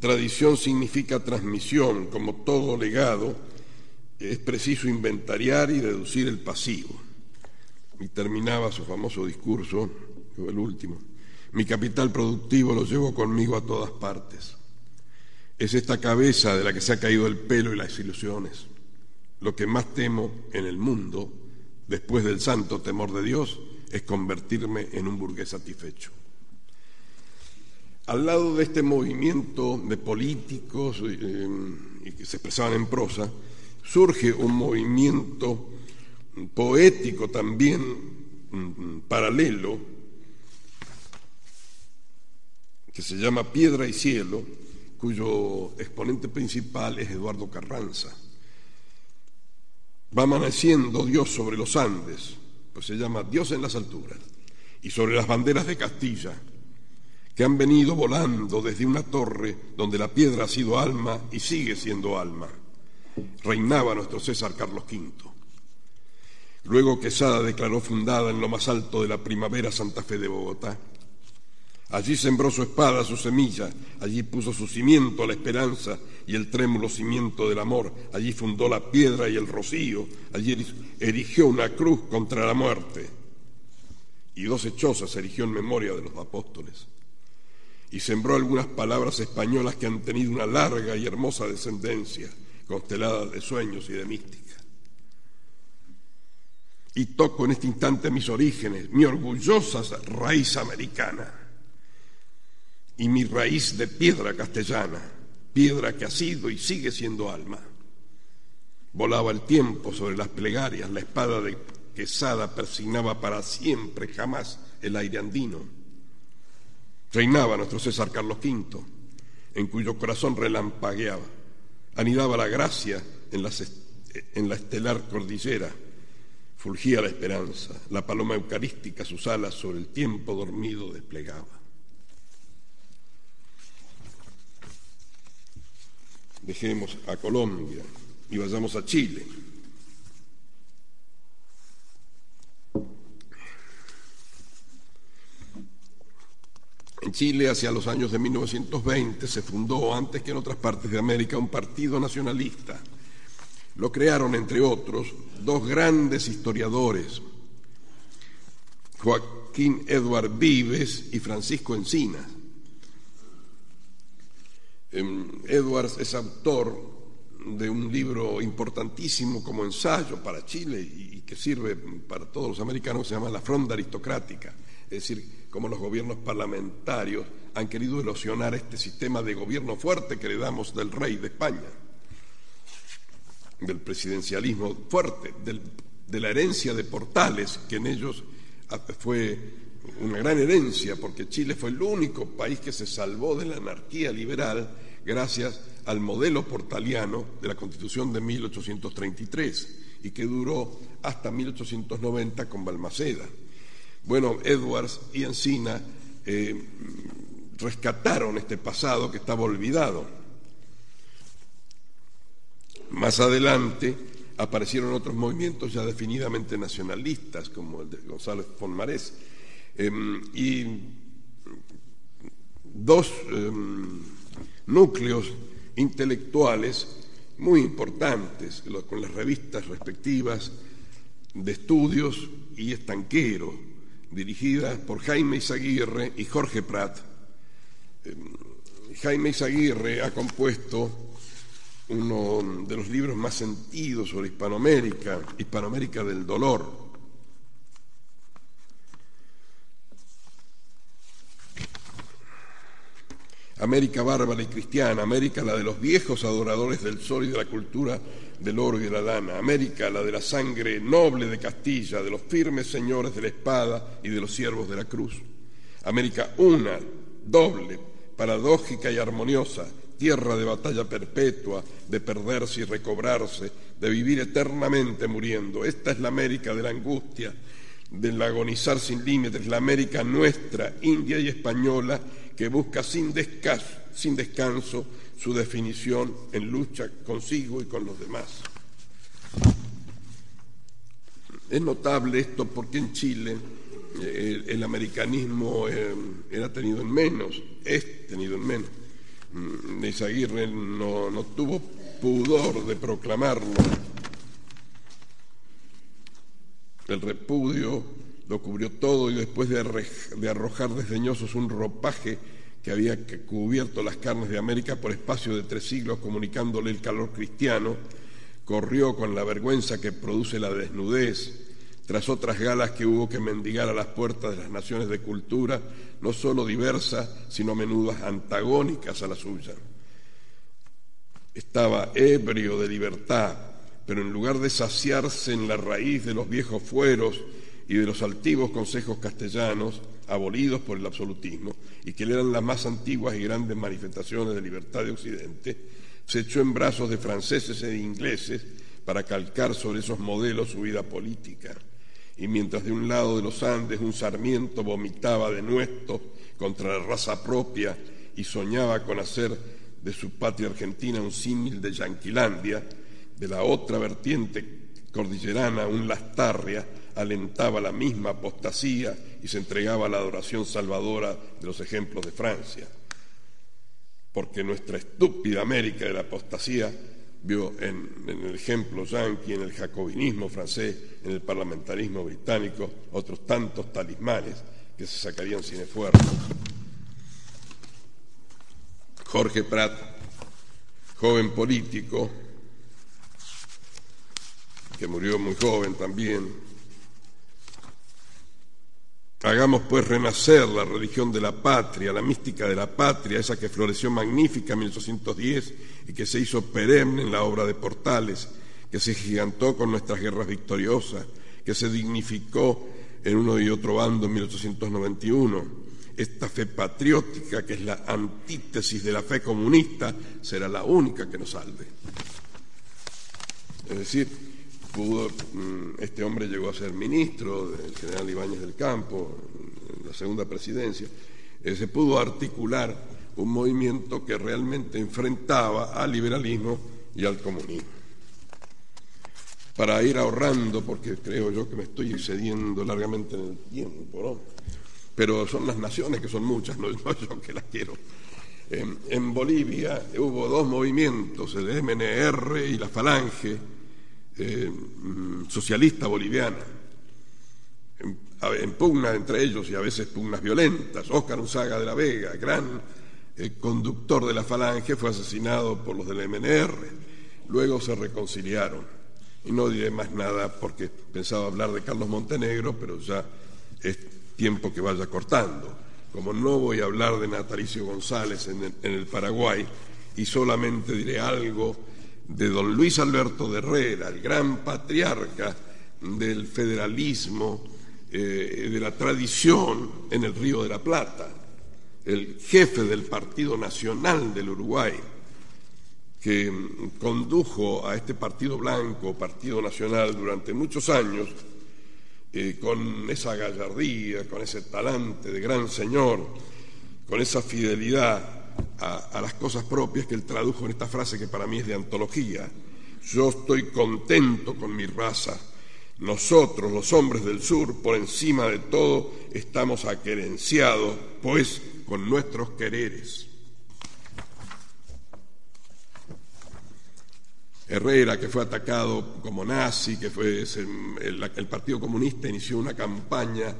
Tradición significa transmisión, como todo legado, es preciso inventariar y reducir el pasivo. Y terminaba su famoso discurso, el último. Mi capital productivo lo llevo conmigo a todas partes. Es esta cabeza de la que se ha caído el pelo y las ilusiones. Lo que más temo en el mundo, después del santo temor de Dios, es convertirme en un burgués satisfecho. Al lado de este movimiento de políticos eh, que se expresaban en prosa, surge un movimiento poético también mm, paralelo, que se llama Piedra y Cielo, cuyo exponente principal es Eduardo Carranza. Va amaneciendo Dios sobre los Andes, pues se llama Dios en las alturas, y sobre las banderas de Castilla, que han venido volando desde una torre donde la piedra ha sido alma y sigue siendo alma. Reinaba nuestro César Carlos V. Luego Quesada declaró fundada en lo más alto de la primavera Santa Fe de Bogotá. Allí sembró su espada, su semilla, allí puso su cimiento la esperanza y el trémulo cimiento del amor, allí fundó la piedra y el rocío, allí erigió una cruz contra la muerte. Y dos hechosas erigió en memoria de los apóstoles. Y sembró algunas palabras españolas que han tenido una larga y hermosa descendencia, constelada de sueños y de mística. Y toco en este instante mis orígenes, mi orgullosa raíz americana y mi raíz de piedra castellana, piedra que ha sido y sigue siendo alma. Volaba el tiempo sobre las plegarias, la espada de Quesada persignaba para siempre, jamás el aire andino Reinaba nuestro César Carlos V, en cuyo corazón relampagueaba, anidaba la gracia en, la estelar cordillera, fulgía la esperanza, la paloma eucarística sus alas sobre el tiempo dormido desplegaba. Dejemos a Colombia y vayamos a Chile. En Chile, hacia los años de 1920, se fundó, antes que en otras partes de América, un partido nacionalista. Lo crearon, entre otros, dos grandes historiadores, Joaquín Eduard Vives y Francisco Encinas. Em, Edwards es autor de un libro importantísimo como ensayo para Chile y que sirve para todos los americanos, se llama La Fronda Aristocrática, es decir, como los gobiernos parlamentarios han querido erosionar este sistema de gobierno fuerte que le damos del rey de España, del presidencialismo fuerte, de la herencia de Portales, que en ellos fue una gran herencia, porque Chile fue el único país que se salvó de la anarquía liberal gracias al modelo portaliano de la Constitución de 1833 y que duró hasta 1890 con Balmaceda. Bueno, Edwards y Encina eh, rescataron este pasado que estaba olvidado. Más adelante aparecieron otros movimientos ya definidamente nacionalistas, como el de González Fonmarés, em, y dos em, núcleos intelectuales muy importantes, con las revistas respectivas de estudios y estanquero, dirigida por Jaime Izaguirre y Jorge Prat. Eh, Jaime Izaguirre ha compuesto uno de los libros más sentidos sobre Hispanoamérica, Hispanoamérica del dolor. América bárbara y cristiana, América la de los viejos adoradores del sol y de la cultura del oro y de la lana, América, la de la sangre noble de Castilla, de los firmes señores de la espada y de los siervos de la cruz. América una, doble, paradójica y armoniosa, tierra de batalla perpetua, de perderse y recobrarse, de vivir eternamente muriendo. Esta es la América de la angustia, del agonizar sin límites, la América nuestra, india y española, que busca sin descanso, su definición en lucha consigo y con los demás. Es notable esto porque en Chile eh, el, americanismo eh, era tenido en menos, es tenido en menos. Mm, Eizaguirre no, no tuvo pudor de proclamarlo. El repudio lo cubrió todo y después de, arrojar desdeñosos un ropaje que había cubierto las carnes de América por espacio de tres siglos, comunicándole el calor cristiano, corrió con la vergüenza que produce la desnudez, tras otras galas que hubo que mendigar a las puertas de las naciones de cultura, no solo diversas, sino a menudo antagónicas a la suya. Estaba ebrio de libertad, pero en lugar de saciarse en la raíz de los viejos fueros y de los altivos consejos castellanos, abolidos por el absolutismo, y que eran las más antiguas y grandes manifestaciones de libertad de Occidente, se echó en brazos de franceses e ingleses para calcar sobre esos modelos su vida política. Y mientras de un lado de los Andes un Sarmiento vomitaba de nuestro contra la raza propia y soñaba con hacer de su patria argentina un símil de Yanquilandia, de la otra vertiente cordillerana un Lastarria alentaba la misma apostasía y se entregaba a la adoración salvadora de los ejemplos de Francia. Porque nuestra estúpida América de la apostasía vio en, el ejemplo yanqui, en el jacobinismo francés, en el parlamentarismo británico, otros tantos talismanes que se sacarían sin esfuerzo. Jorge Prat, joven político, que murió muy joven también, Hagamos pues renacer la religión de la patria, la mística de la patria, esa que floreció magnífica en 1810 y que se hizo perenne en la obra de Portales, que se gigantó con nuestras guerras victoriosas, que se dignificó en uno y otro bando en 1891. Esta fe patriótica, que es la antítesis de la fe comunista, será la única que nos salve. Es decir, Mm, este hombre llegó a ser ministro del general Ibáñez del Campo, en la segunda presidencia, eh, se pudo articular un movimiento que realmente enfrentaba al liberalismo y al comunismo. Para ir ahorrando, porque creo yo que me estoy excediendo largamente en el tiempo, ¿no? pero son las naciones que son muchas, no, yo que las quiero. en Bolivia hubo dos movimientos, el MNR y la Falange, eh, mm, socialista boliviana, en, pugna entre ellos y a veces pugnas violentas. Óscar Unzaga de la Vega, gran eh, conductor de la Falange, fue asesinado por los del MNR. Luego se reconciliaron. Y no diré más nada porque pensaba hablar de Carlos Montenegro, pero ya es tiempo que vaya cortando. Como no voy a hablar de Natalicio González en el Paraguay, y solamente diré algo de don Luis Alberto de Herrera, el gran patriarca del federalismo, eh, de la tradición en el Río de la Plata, el jefe del Partido Nacional del Uruguay, que condujo a este Partido Blanco, Partido Nacional, durante muchos años, eh, con esa gallardía, con ese talante de gran señor, con esa fidelidad a, las cosas propias que él tradujo en esta frase que para mí es de antología. Yo estoy contento con mi raza. Nosotros, los hombres del sur, por encima de todo, estamos aquerenciados, pues, con nuestros quereres. Herrera, que fue atacado como nazi, que fue el, el, Partido Comunista inició una campaña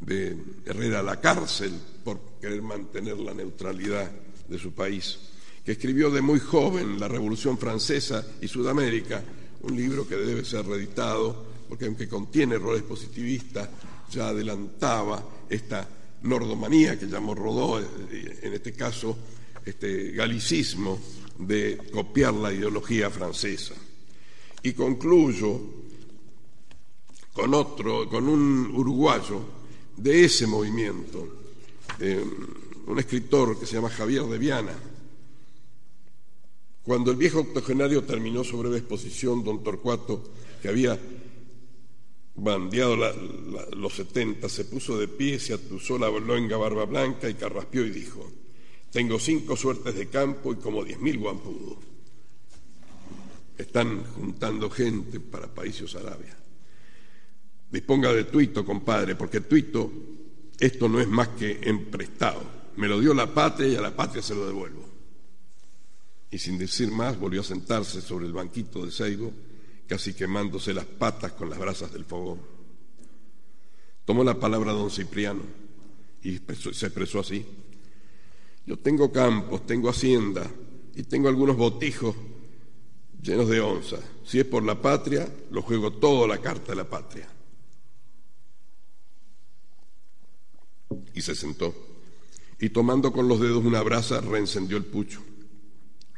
de Herrera a la cárcel por querer mantener la neutralidad de su país, que escribió de muy joven La Revolución Francesa y Sudamérica, un libro que debe ser reeditado, porque aunque contiene errores positivistas, ya adelantaba esta nordomanía que llamó Rodó, eh, en este caso este galicismo de copiar la ideología francesa. Y concluyo con otro, con un uruguayo de ese movimiento, eh, un escritor que se llama Javier de Viana. Cuando el viejo octogenario terminó su breve exposición, don Torcuato, que había bandeado los setenta, se puso de pie, se atusó la luenga barba blanca y carraspeó y dijo, tengo cinco suertes de campo y como diez mil guampudos. Están juntando gente para Países Arabia. Disponga de tuito, compadre, porque tuito esto no es más que emprestado me lo dio la patria y a la patria se lo devuelvo. y sin decir más volvió a sentarse sobre el banquito de ceibo, casi quemándose las patas con las brasas del fogón. Tomó la palabra don Cipriano y se expresó así. Yo tengo campos, tengo hacienda y tengo algunos botijos llenos de onza. Si es por la patria, lo juego todo la carta de la patria. Y se sentó y tomando con los dedos una brasa reencendió el pucho.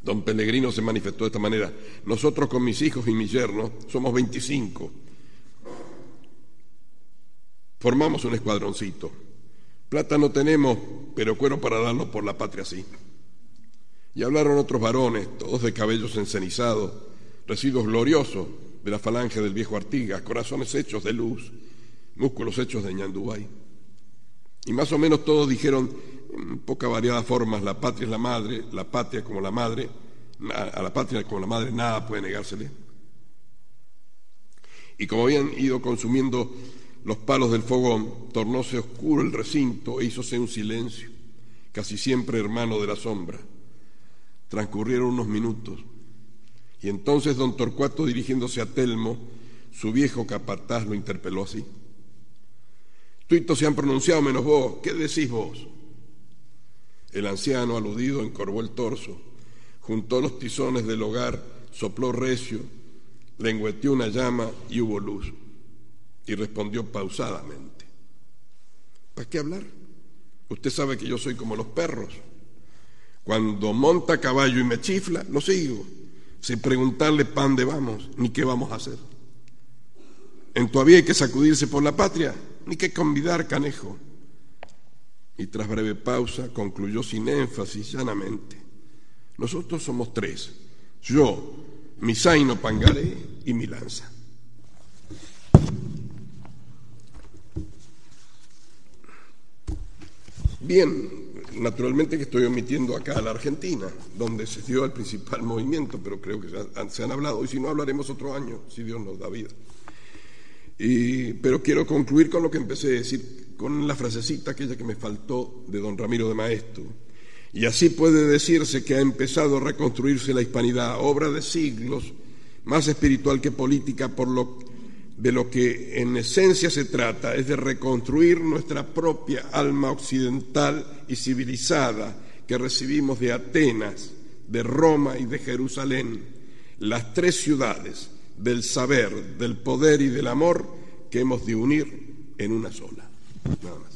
Don Pellegrino se manifestó de esta manera. Nosotros con mis hijos y mi yerno somos 25. Formamos un escuadroncito. Plata no tenemos, pero cuero para darlo por la patria sí. Y hablaron otros varones, todos de cabellos encenizados, residuos gloriosos de la falange del viejo Artigas, corazones hechos de luz, músculos hechos de ñandubay. Y más o menos todos dijeron, en poca variada formas, la patria es la madre, la patria como la madre, a la patria como la madre nada puede negársele. Y como habían ido consumiendo los palos del fogón, tornóse oscuro el recinto e hízose un silencio, casi siempre hermano de la sombra. Transcurrieron unos minutos, y entonces don Torcuato, dirigiéndose a Telmo, su viejo capataz lo interpeló así. Tuitos se han pronunciado menos vos, ¿qué decís vos? El anciano aludido encorvó el torso, juntó los tizones del hogar, sopló recio, lengüeteó una llama y hubo luz. Y respondió pausadamente. ¿Para qué hablar? Usted sabe que yo soy como los perros. Cuando monta caballo y me chifla, lo sigo, sin preguntarle para dónde vamos, ni qué vamos a hacer. En todavía hay que sacudirse por la patria, ni que convidar canejo. Y tras breve pausa concluyó sin énfasis llanamente. Nosotros somos tres. Yo, mi zaino pangaré y mi lanza. Bien, naturalmente que estoy omitiendo acá a la Argentina, donde se dio el principal movimiento, pero creo que se han hablado, y si no hablaremos otro año, si Dios nos da vida. pero quiero concluir con lo que empecé a decir, con la frasecita aquella que me faltó de don Ramiro de Maestro. Y así puede decirse que ha empezado a reconstruirse la hispanidad, obra de siglos, más espiritual que política, por lo de lo que en esencia se trata es de reconstruir nuestra propia alma occidental y civilizada que recibimos de Atenas, de Roma y de Jerusalén, las tres ciudades del saber, del poder y del amor que hemos de unir en una sola. Nada más.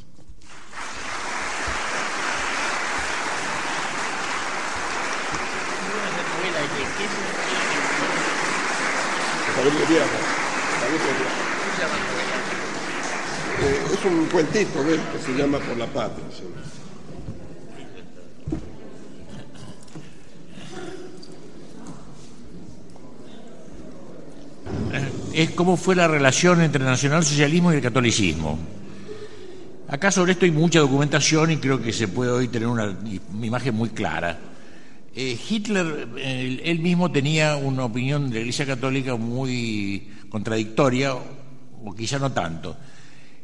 Eh, es un cuentito de él que se llama Por la Patria.
Es cómo fue la relación entre el nacionalsocialismo y el catolicismo. Acá sobre esto hay mucha documentación y creo que se puede hoy tener una imagen muy clara. Eh, Hitler, él mismo tenía una opinión de la Iglesia Católica muy contradictoria, o quizá no tanto.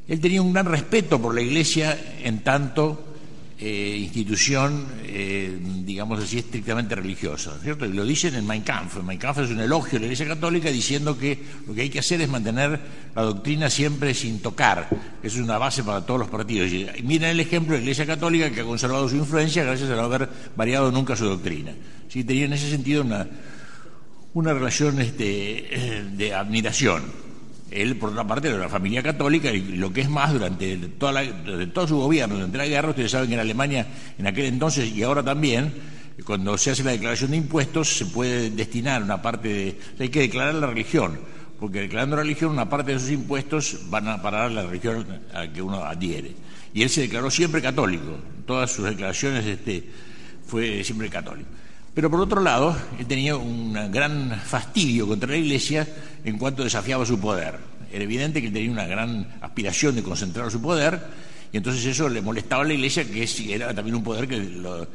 Él tenía un gran respeto por la Iglesia en tanto eh, institución, eh, digamos así, estrictamente religiosa, ¿cierto? Y lo dicen en Mein Kampf. Mein Kampf es un elogio de la Iglesia Católica diciendo que lo que hay que hacer es mantener la doctrina siempre sin tocar. Eso es una base para todos los partidos. Y miren el ejemplo de la Iglesia Católica que ha conservado su influencia gracias a no haber variado nunca su doctrina. ¿Sí? Tenía en ese sentido una, una relación este, de admiración. Él, por otra parte, era de la familia católica y lo que es más, durante, toda todo su gobierno, durante la guerra, ustedes saben que en Alemania, en aquel entonces y ahora también, cuando se hace la declaración de impuestos, se puede destinar una parte de. Hay que declarar la religión, porque declarando la religión, una parte de esos impuestos van a parar la religión a la que uno adhiere. Y él se declaró siempre católico, todas sus declaraciones este, fue siempre católico. Pero por otro lado, él tenía un gran fastidio contra la Iglesia en cuanto desafiaba su poder. Era evidente que él tenía una gran aspiración de concentrar su poder y entonces eso le molestaba a la Iglesia, que era también un poder que lo,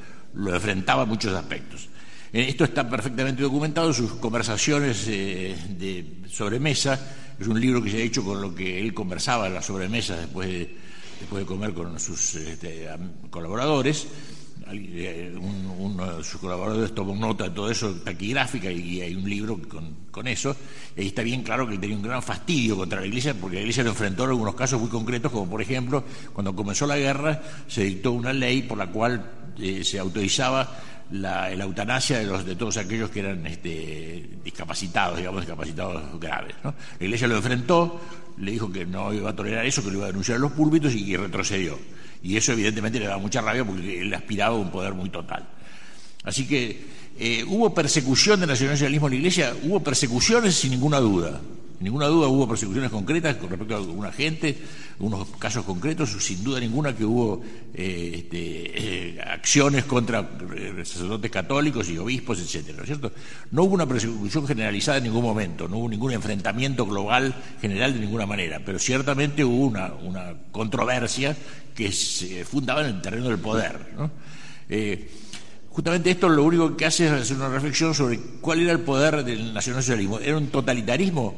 enfrentaba en muchos aspectos. Eh, esto está perfectamente documentado en sus conversaciones eh, de sobremesa. Es un libro que se ha hecho con lo que él conversaba en las sobremesas después de, después de comer con sus este, colaboradores eh, uno de sus colaboradores tomó nota de todo eso, taquigráfica, y hay un libro con, eso. Y ahí está bien claro que tenía un gran fastidio contra la Iglesia, porque la Iglesia lo enfrentó en algunos casos muy concretos, como por ejemplo, cuando comenzó la guerra, se dictó una ley por la cual eh, se autorizaba la, eutanasia de, los, de todos aquellos que eran este, discapacitados, digamos, discapacitados graves. La Iglesia lo enfrentó, le dijo que no iba a tolerar eso, que lo iba a denunciar a los púlpitos y retrocedió. Y eso evidentemente le daba mucha rabia porque él aspiraba a un poder muy total. Así que eh, hubo persecución del nacionalismo en la Iglesia, hubo persecuciones sin ninguna duda. Ninguna duda hubo persecuciones concretas con respecto a alguna gente, unos casos concretos, sin duda ninguna que hubo eh, este, eh, acciones contra sacerdotes católicos y obispos, etcétera, ¿no hubo una persecución generalizada en ningún momento, no hubo ningún enfrentamiento global general de ninguna manera, pero ciertamente hubo una, controversia que se fundaba en el terreno del poder. Eh, justamente esto lo único que hace es hacer una reflexión sobre cuál era el poder del nacionalsocialismo. ¿Era un totalitarismo?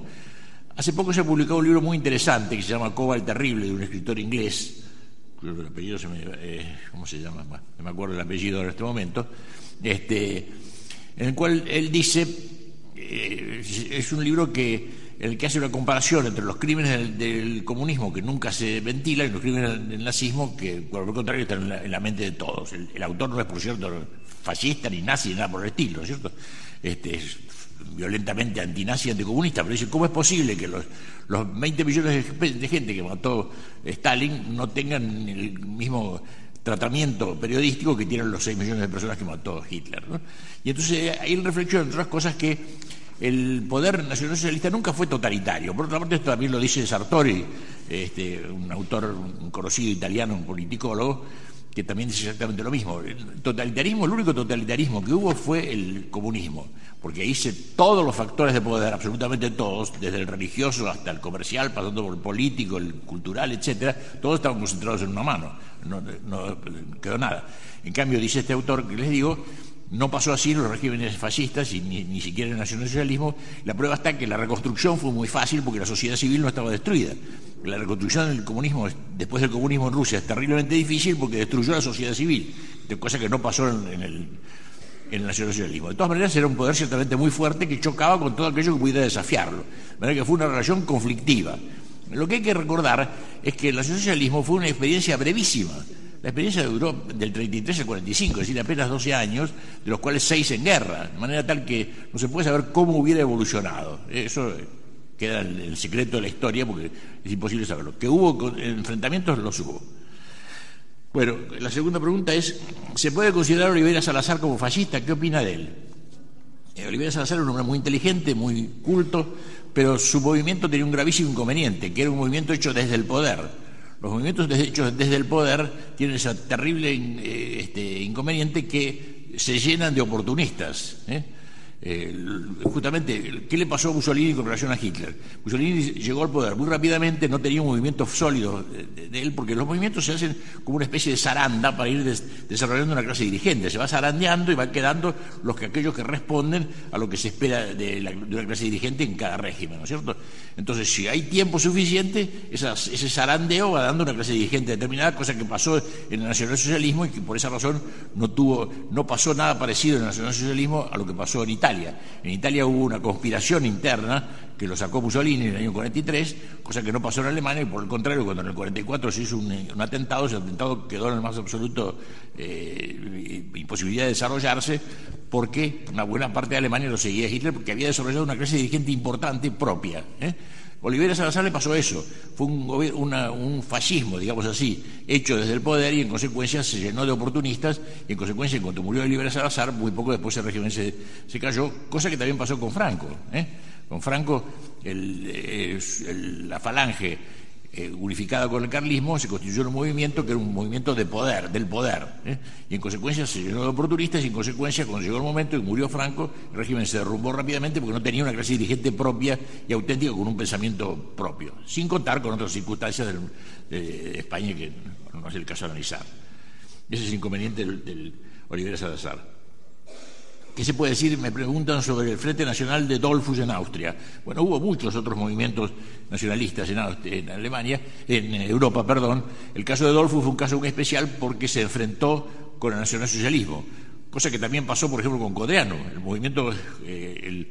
Hace poco se ha publicado un libro muy interesante que se llama Coba el Terrible, de un escritor inglés, el apellido se me... Eh, ¿Cómo se llama? no me acuerdo el apellido en este momento, este, en el cual él dice, eh, es un libro que el que hace una comparación entre los crímenes del, comunismo, que nunca se ventilan, y los crímenes del, nazismo, que por el contrario están en la, mente de todos. El, autor no es, por cierto, fascista, ni nazi, ni nada por el estilo, ¿cierto? Este, es violentamente antinazi y anticomunista, pero dice, ¿cómo es posible que los, los 20 millones de, gente que mató Stalin no tengan el mismo tratamiento periodístico que tienen los 6 millones de personas que mató Hitler? Y entonces hay reflexión, entre otras cosas, que el poder nacionalsocialista nunca fue totalitario. Por otra parte, esto también lo dice Sartori, este, un autor, un conocido italiano, un politicólogo, que también dice exactamente lo mismo. El totalitarismo, el único totalitarismo que hubo fue el comunismo, porque ahí se todos los factores de poder, absolutamente todos, desde el religioso hasta el comercial, pasando por el político, el cultural, etcétera, todos estaban concentrados en una mano, no, no quedó nada. En cambio, dice este autor que les digo, no pasó así en los regímenes fascistas y ni, siquiera en el nacionalsocialismo. La prueba está que la reconstrucción fue muy fácil porque la sociedad civil no estaba destruida. La reconstrucción del comunismo, después del comunismo en Rusia, es terriblemente difícil porque destruyó la sociedad civil, cosa que no pasó en, el, en el nacionalsocialismo. De todas maneras, era un poder ciertamente muy fuerte que chocaba con todo aquello que pudiera desafiarlo. De manera que fue una relación conflictiva. Lo que hay que recordar es que el nacionalsocialismo fue una experiencia brevísima la experiencia duró del 33 al 45, es decir, apenas 12 años, de los cuales 6 en guerra, de manera tal que no se puede saber cómo hubiera evolucionado. Eso queda el, el secreto de la historia porque es imposible saberlo. Que hubo enfrentamientos, los hubo. Bueno, la segunda pregunta es, ¿se puede considerar a Olivera Salazar como fascista? ¿Qué opina de él? Eh, Olivera Salazar era un hombre muy inteligente, muy culto, pero su movimiento tenía un gravísimo inconveniente, que era un movimiento hecho desde el poder los movimientos hechos desde el poder tienen ese terrible eh, este, inconveniente que se llenan de oportunistas. ¿eh? Eh, justamente, ¿qué le pasó a Mussolini con relación a Hitler? Mussolini llegó al poder muy rápidamente, no tenía un movimiento sólido de, él, porque los movimientos se hacen como una especie de zaranda para ir desarrollando una clase dirigente. Se va zarandeando y van quedando los que, aquellos que responden a lo que se espera de, una clase dirigente en cada régimen, ¿no es cierto? Entonces, si hay tiempo suficiente, ese zarandeo va dando una clase dirigente determinada, cosa que pasó en el nacionalsocialismo y que por esa razón no, tuvo, no pasó nada parecido en el nacionalsocialismo a lo que pasó en Italia. En Italia hubo una conspiración interna que lo sacó Mussolini en el año 43, cosa que no pasó en Alemania, y por el contrario, cuando en el 44 se hizo un, atentado, ese atentado quedó en el más absoluto eh, imposibilidad de desarrollarse, porque una buena parte de Alemania lo seguía Hitler, porque había desarrollado una clase dirigente importante propia. ¿eh? Olivera Salazar le pasó eso, fue un, fascismo, digamos así, hecho desde el poder y en consecuencia se llenó de oportunistas y en consecuencia cuando murió Olivera Salazar, muy poco después el régimen se, cayó, cosa que también pasó con Franco. ¿eh? Con Franco la falange eh, unificada con el carlismo, se constituyó un movimiento que era un movimiento de poder, del poder. ¿eh? Y en consecuencia se llenó de oportunistas y en consecuencia, cuando llegó el momento y murió Franco, el régimen se derrumbó rápidamente porque no tenía una clase dirigente propia y auténtica con un pensamiento propio, sin contar con otras circunstancias de España que no es el caso de analizar. Ese es el inconveniente del, del Olivera Salazar. ¿Qué se puede decir? Me preguntan sobre el Frente Nacional de Dolfus en Austria. Bueno, hubo muchos otros movimientos nacionalistas en, Alemania, en Europa, perdón. El caso de Dolfus fue un caso muy especial porque se enfrentó con el nacionalsocialismo, cosa que también pasó, por ejemplo, con Codreano, el movimiento en,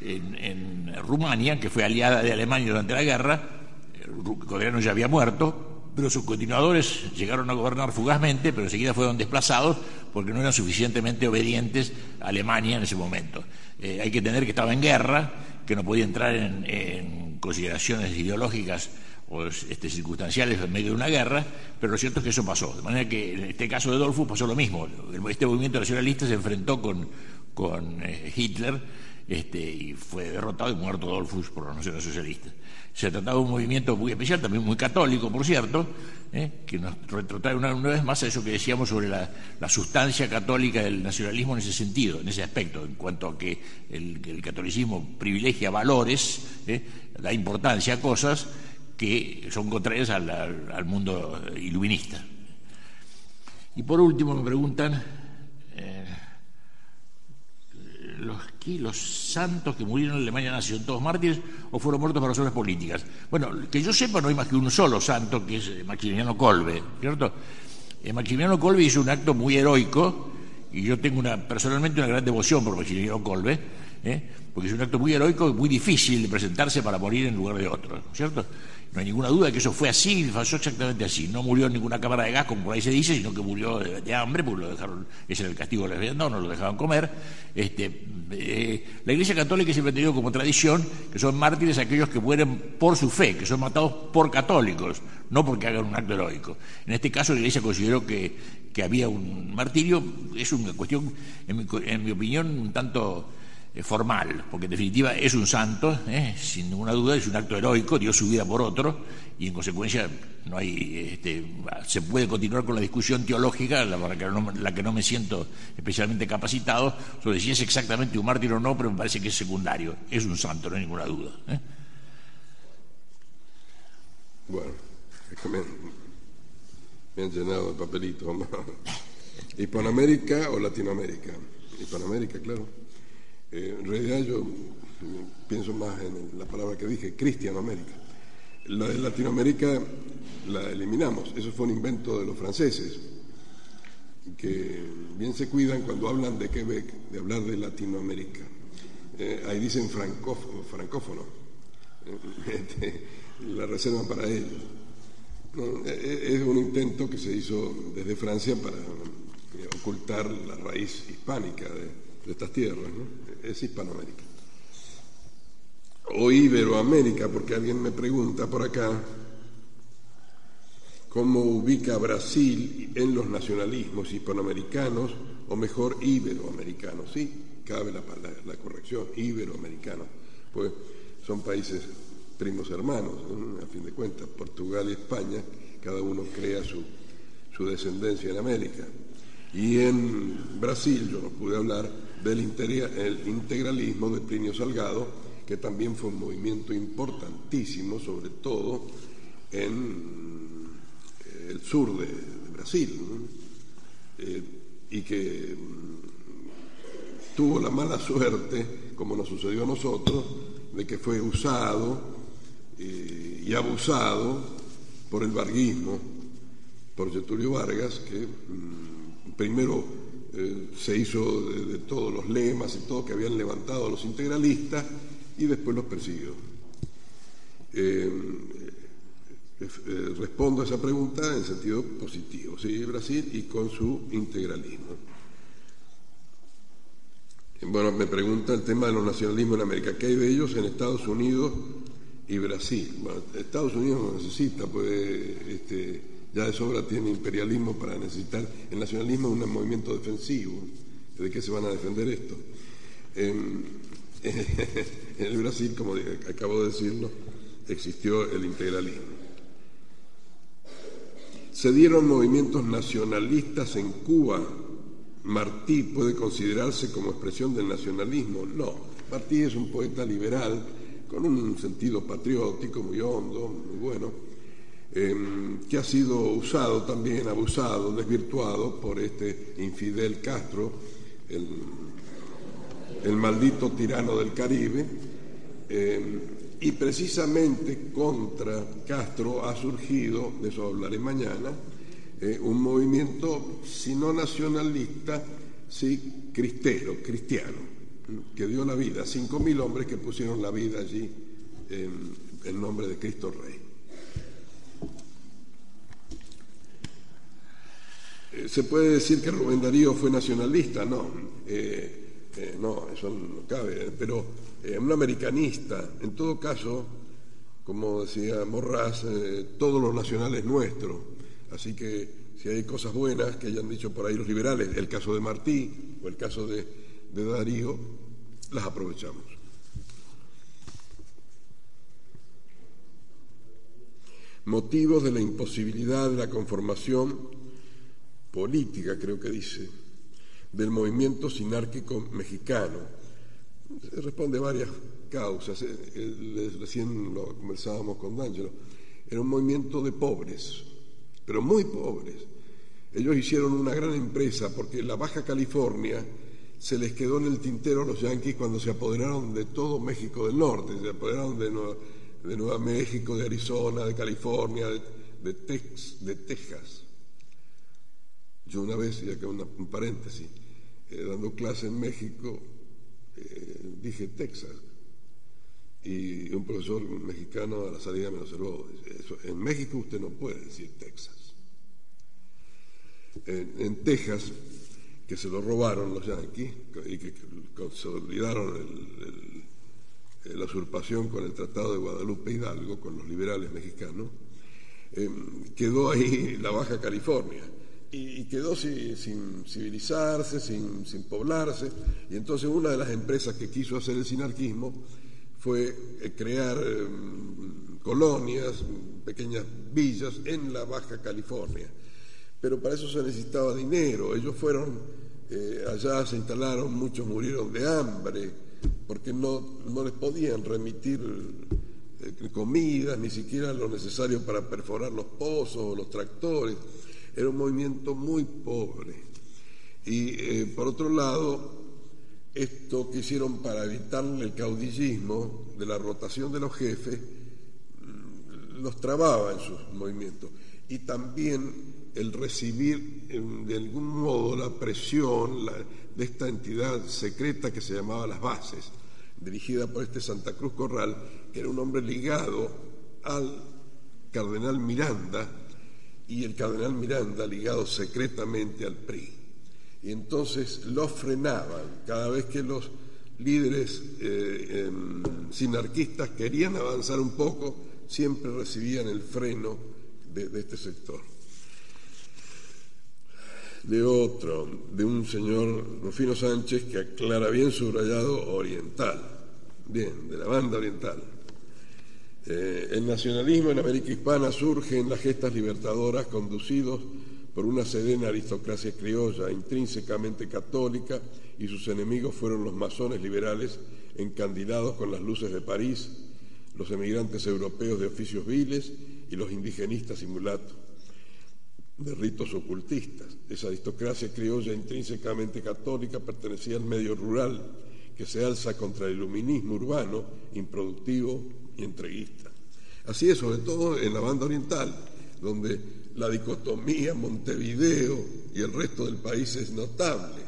en, Rumania, que fue aliada de Alemania durante la guerra, Codreano ya había muerto, pero sus continuadores llegaron a gobernar fugazmente, pero enseguida fueron desplazados porque no eran suficientemente obedientes a Alemania en ese momento. Eh, hay que tener que estaba en guerra, que no podía entrar en, consideraciones ideológicas o este, circunstanciales en medio de una guerra, pero lo cierto es que eso pasó. De manera que en este caso de Dolfo pasó lo mismo. Este movimiento nacionalista se enfrentó con, con eh, Hitler este, y fue derrotado y muerto Dolfus por los nacionalsocialistas. Se trataba de un movimiento muy especial, también muy católico, por cierto, ¿eh? que nos retrotrae una, vez más a eso que decíamos sobre la, sustancia católica del nacionalismo en ese sentido, en ese aspecto, en cuanto a que el, catolicismo privilegia valores, ¿eh? da importancia a cosas que son contrarias al, mundo iluminista. Y por último me preguntan eh, los, los santos que murieron en Alemania nación todos mártires o fueron muertos por razones políticas. Bueno, que yo sepa no hay más que un solo santo, que es Maximiliano Colbe, ¿cierto? Eh, Maximiliano Colbe hizo un acto muy heroico y yo tengo una, personalmente una gran devoción por Maximiliano Colbe, ¿eh? porque es un acto muy heroico y muy difícil de presentarse para morir en lugar de otro, ¿cierto? No hay ninguna duda que eso fue así, pasó exactamente así. No murió en ninguna cámara de gas, como por ahí se dice, sino que murió de, hambre, porque lo dejaron, ese era el castigo de los no, no lo dejaban comer. Este, eh, la Iglesia Católica siempre ha tenido como tradición que son mártires aquellos que mueren por su fe, que son matados por católicos, no porque hagan un acto heroico. En este caso, la Iglesia consideró que, había un martirio, es una cuestión, en mi, en mi opinión, un tanto formal, porque en definitiva es un santo, eh, sin ninguna duda, es un acto heroico, dio su vida por otro, y en consecuencia no hay, este, se puede continuar con la discusión teológica, la, la, que no, la que no me siento especialmente capacitado, sobre si es exactamente un mártir o no, pero me parece que es secundario, es un santo, no hay ninguna duda.
¿eh? Bueno, es que me, me han llenado el papelito. ¿Hispanoamérica o Latinoamérica? Hispanoamérica, claro. Eh, en realidad yo pienso más en la palabra que dije, Cristiano América. La de Latinoamérica la eliminamos, eso fue un invento de los franceses, que bien se cuidan cuando hablan de Quebec, de hablar de Latinoamérica. Eh, ahí dicen francófono, francófono. Este, la reservan para ellos. es un intento que se hizo desde Francia para ocultar la raíz hispánica de, de estas tierras, ¿no? es Hispanoamérica. O Iberoamérica, porque alguien me pregunta por acá cómo ubica Brasil en los nacionalismos hispanoamericanos, o mejor, iberoamericanos. Sí, cabe la, la, corrección, iberoamericanos, pues son países primos hermanos, a fin de cuentas, Portugal y España, cada uno crea su, su descendencia en América. Y en Brasil, yo no pude hablar, del integralismo de Plinio Salgado, que también fue un movimiento importantísimo, sobre todo en eh, el sur de, Brasil, eh, y que mm, tuvo la mala suerte, como nos sucedió a nosotros, de que fue usado eh, y abusado por el varguismo, por Getulio Vargas, que mm, primero eh, se hizo de, todos los lemas y todo que habían levantado los integralistas y después los persiguió. Eh, eh, respondo a esa pregunta en sentido positivo, sí, Brasil y con su integralismo. Bueno, me pregunta el tema de los nacionalismos en América. ¿Qué hay de ellos en Estados Unidos y Brasil? Bueno, Estados Unidos no necesita, pues, este, ya de sobra tiene imperialismo para necesitar el nacionalismo es un movimiento defensivo. ¿De qué se van a defender esto? En, el Brasil, como acabo de decirlo, existió el integralismo. Se dieron movimientos nacionalistas en Cuba. Martí puede considerarse como expresión del nacionalismo. No, Martí es un poeta liberal con un sentido patriótico muy hondo, muy bueno Em, que ha sido usado también, abusado, desvirtuado por este infidel Castro, el, maldito tirano del Caribe, em, y precisamente contra Castro ha surgido, de eso hablaré mañana, eh, un movimiento, si no nacionalista, sí cristero, cristiano, que dio la vida, cinco mil hombres que pusieron la vida allí en, nombre de Cristo Rey. ¿Se puede decir que Rubén Darío fue nacionalista? No, eh, no, eso no cabe, pero un americanista, en todo caso, como decía Morras, todos los nacionales nuestros Así que si hay cosas buenas que hayan dicho por ahí los liberales, el caso de Martí o el caso de, Darío, las aprovechamos. Motivos de la imposibilidad de la conformación política, creo que dice, del movimiento sinárquico mexicano. Responde varias causas. Eh, eh, recién lo conversábamos con D'Angelo. Era un movimiento de pobres, pero muy pobres. Ellos hicieron una gran empresa porque la Baja California se les quedó en el tintero a los yanquis cuando se apoderaron de todo México del Norte, se apoderaron de Nueva, México, de Arizona, de California, de, Texas. Yo una vez, ya que un paréntesis, eh, dando clase en México, eh, dije Texas. Y un profesor mexicano a la salida me lo observó. en México usted no puede decir Texas en, Texas, que se lo robaron los yanquis y que consolidaron la usurpación con el Tratado de Guadalupe Hidalgo, con los liberales mexicanos, em, quedó ahí la Baja California y, quedó sin, civilizarse, sin, poblarse. Y entonces una de las empresas que quiso hacer el sinarquismo fue eh, crear em, colonias, pequeñas villas en la Baja California pero para eso se necesitaba dinero. Ellos fueron eh, allá, se instalaron, muchos murieron de hambre, porque no, no les podían remitir eh, comidas, ni siquiera lo necesario para perforar los pozos o los tractores. Era un movimiento muy pobre. Y eh, por otro lado, esto que hicieron para evitar el caudillismo de la rotación de los jefes, mm, los trababa en sus movimientos. Y también el recibir de algún modo la presión de esta entidad secreta que se llamaba Las Bases, dirigida por este Santa Cruz Corral, que era un hombre ligado al cardenal Miranda y el cardenal Miranda ligado secretamente al PRI. Y entonces lo frenaban cada vez que los líderes eh, em, sinarquistas querían avanzar un poco, siempre recibían el freno de este sector de otro, de un señor Rufino Sánchez que aclara bien subrayado oriental, bien, de la banda oriental. Eh, el nacionalismo en América Hispana surge en las gestas libertadoras conducidos por una serena aristocracia criolla intrínsecamente católica y sus enemigos fueron los masones liberales encandilados con las luces de París, los emigrantes europeos de oficios viles y los indigenistas simulatos de ritos ocultistas. Esa aristocracia criolla intrínsecamente católica pertenecía al medio rural que se alza contra el iluminismo urbano, improductivo y entreguista. Así es, sobre todo en la banda oriental, donde la dicotomía Montevideo y el resto del país es notable.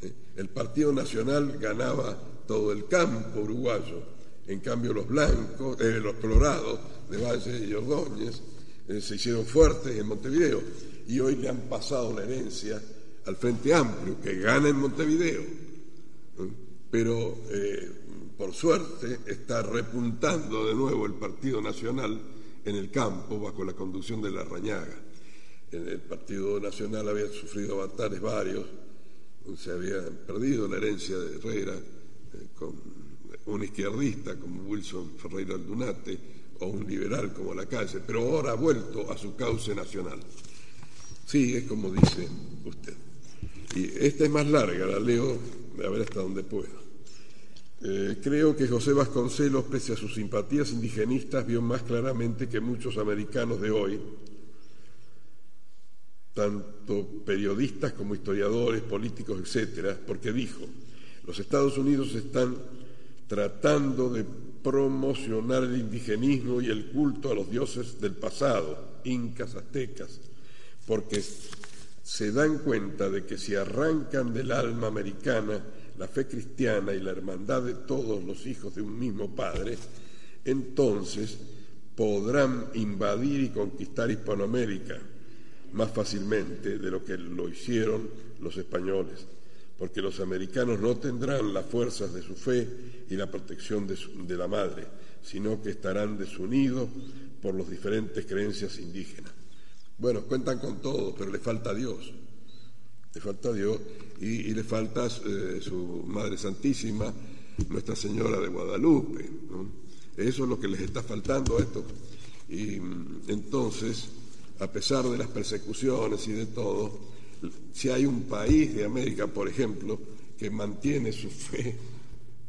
¿eh? El Partido Nacional ganaba todo el campo uruguayo, en cambio los blancos, eh, los colorados de Valle y Ordóñez, eh, se hicieron fuertes en Montevideo y hoy le han pasado la herencia al Frente Amplio, que gana en Montevideo, pero eh, por suerte está repuntando de nuevo el Partido Nacional en el campo bajo la conducción de la Rañaga. El Partido Nacional había sufrido avatares varios, se había perdido la herencia de Herrera eh, con un izquierdista como Wilson Ferreira Aldunate, o un liberal como la calle, pero ahora ha vuelto a su cauce nacional. Sí, es como dice usted. Y esta es más larga, la leo a ver hasta dónde puedo. Eh, creo que José Vasconcelos, pese a sus simpatías indigenistas, vio más claramente que muchos americanos de hoy, tanto periodistas como historiadores, políticos, etcétera, porque dijo: los Estados Unidos están tratando de promocionar el indigenismo y el culto a los dioses del pasado, incas, aztecas, porque se dan cuenta de que si arrancan del alma americana la fe cristiana y la hermandad de todos los hijos de un mismo Padre, entonces podrán invadir y conquistar Hispanoamérica más fácilmente de lo que lo hicieron los españoles, porque los americanos no tendrán las fuerzas de su fe y la protección de, la madre, sino que estarán desunidos por las diferentes creencias indígenas. Bueno, cuentan con todo, pero le falta Dios. Le falta Dios y, le falta eh, su Madre Santísima, Nuestra Señora de Guadalupe. Eso es lo que les está faltando a esto. Y mm, entonces, a pesar de las persecuciones y de todo, si hay un país de América, por ejemplo, que mantiene su fe,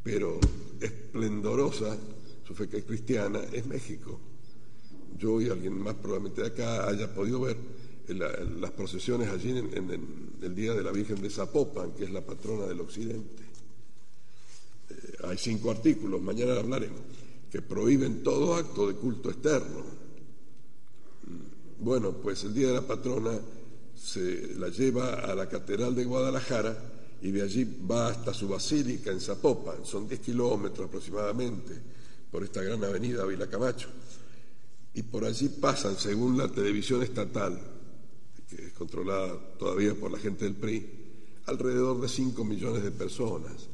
pero esplendorosa, su fe cristiana, es México. Yo y alguien más probablemente de acá haya podido ver las procesiones allí en, el Día de la Virgen de Zapopan, que es la patrona del Occidente. Eh, hay cinco artículos, mañana hablaremos que prohíben todo acto de culto externo. Bueno, pues el día de la patrona se la lleva a la Catedral de Guadalajara y de allí va hasta su basílica en Zapopan, son 10 kilómetros aproximadamente por esta gran avenida Ávila Camacho. Y por allí pasan, según la televisión estatal, que es controlada todavía por la gente del PRI, alrededor de 5 millones de personas.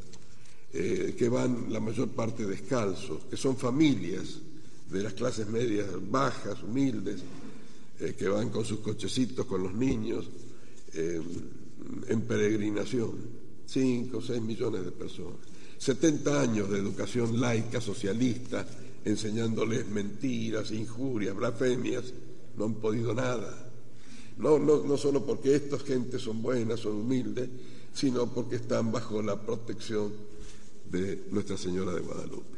Eh, que van la mayor parte descalzos, que son familias de las clases medias bajas, humildes, eh, que van con sus cochecitos, con los niños, eh, en peregrinación. Cinco, seis millones de personas. 70 años de educación laica, socialista, enseñándoles mentiras, injurias, blasfemias, no han podido nada. No, no, no solo porque estas gentes son buenas, son humildes, sino porque están bajo la protección de Nuestra Señora de Guadalupe.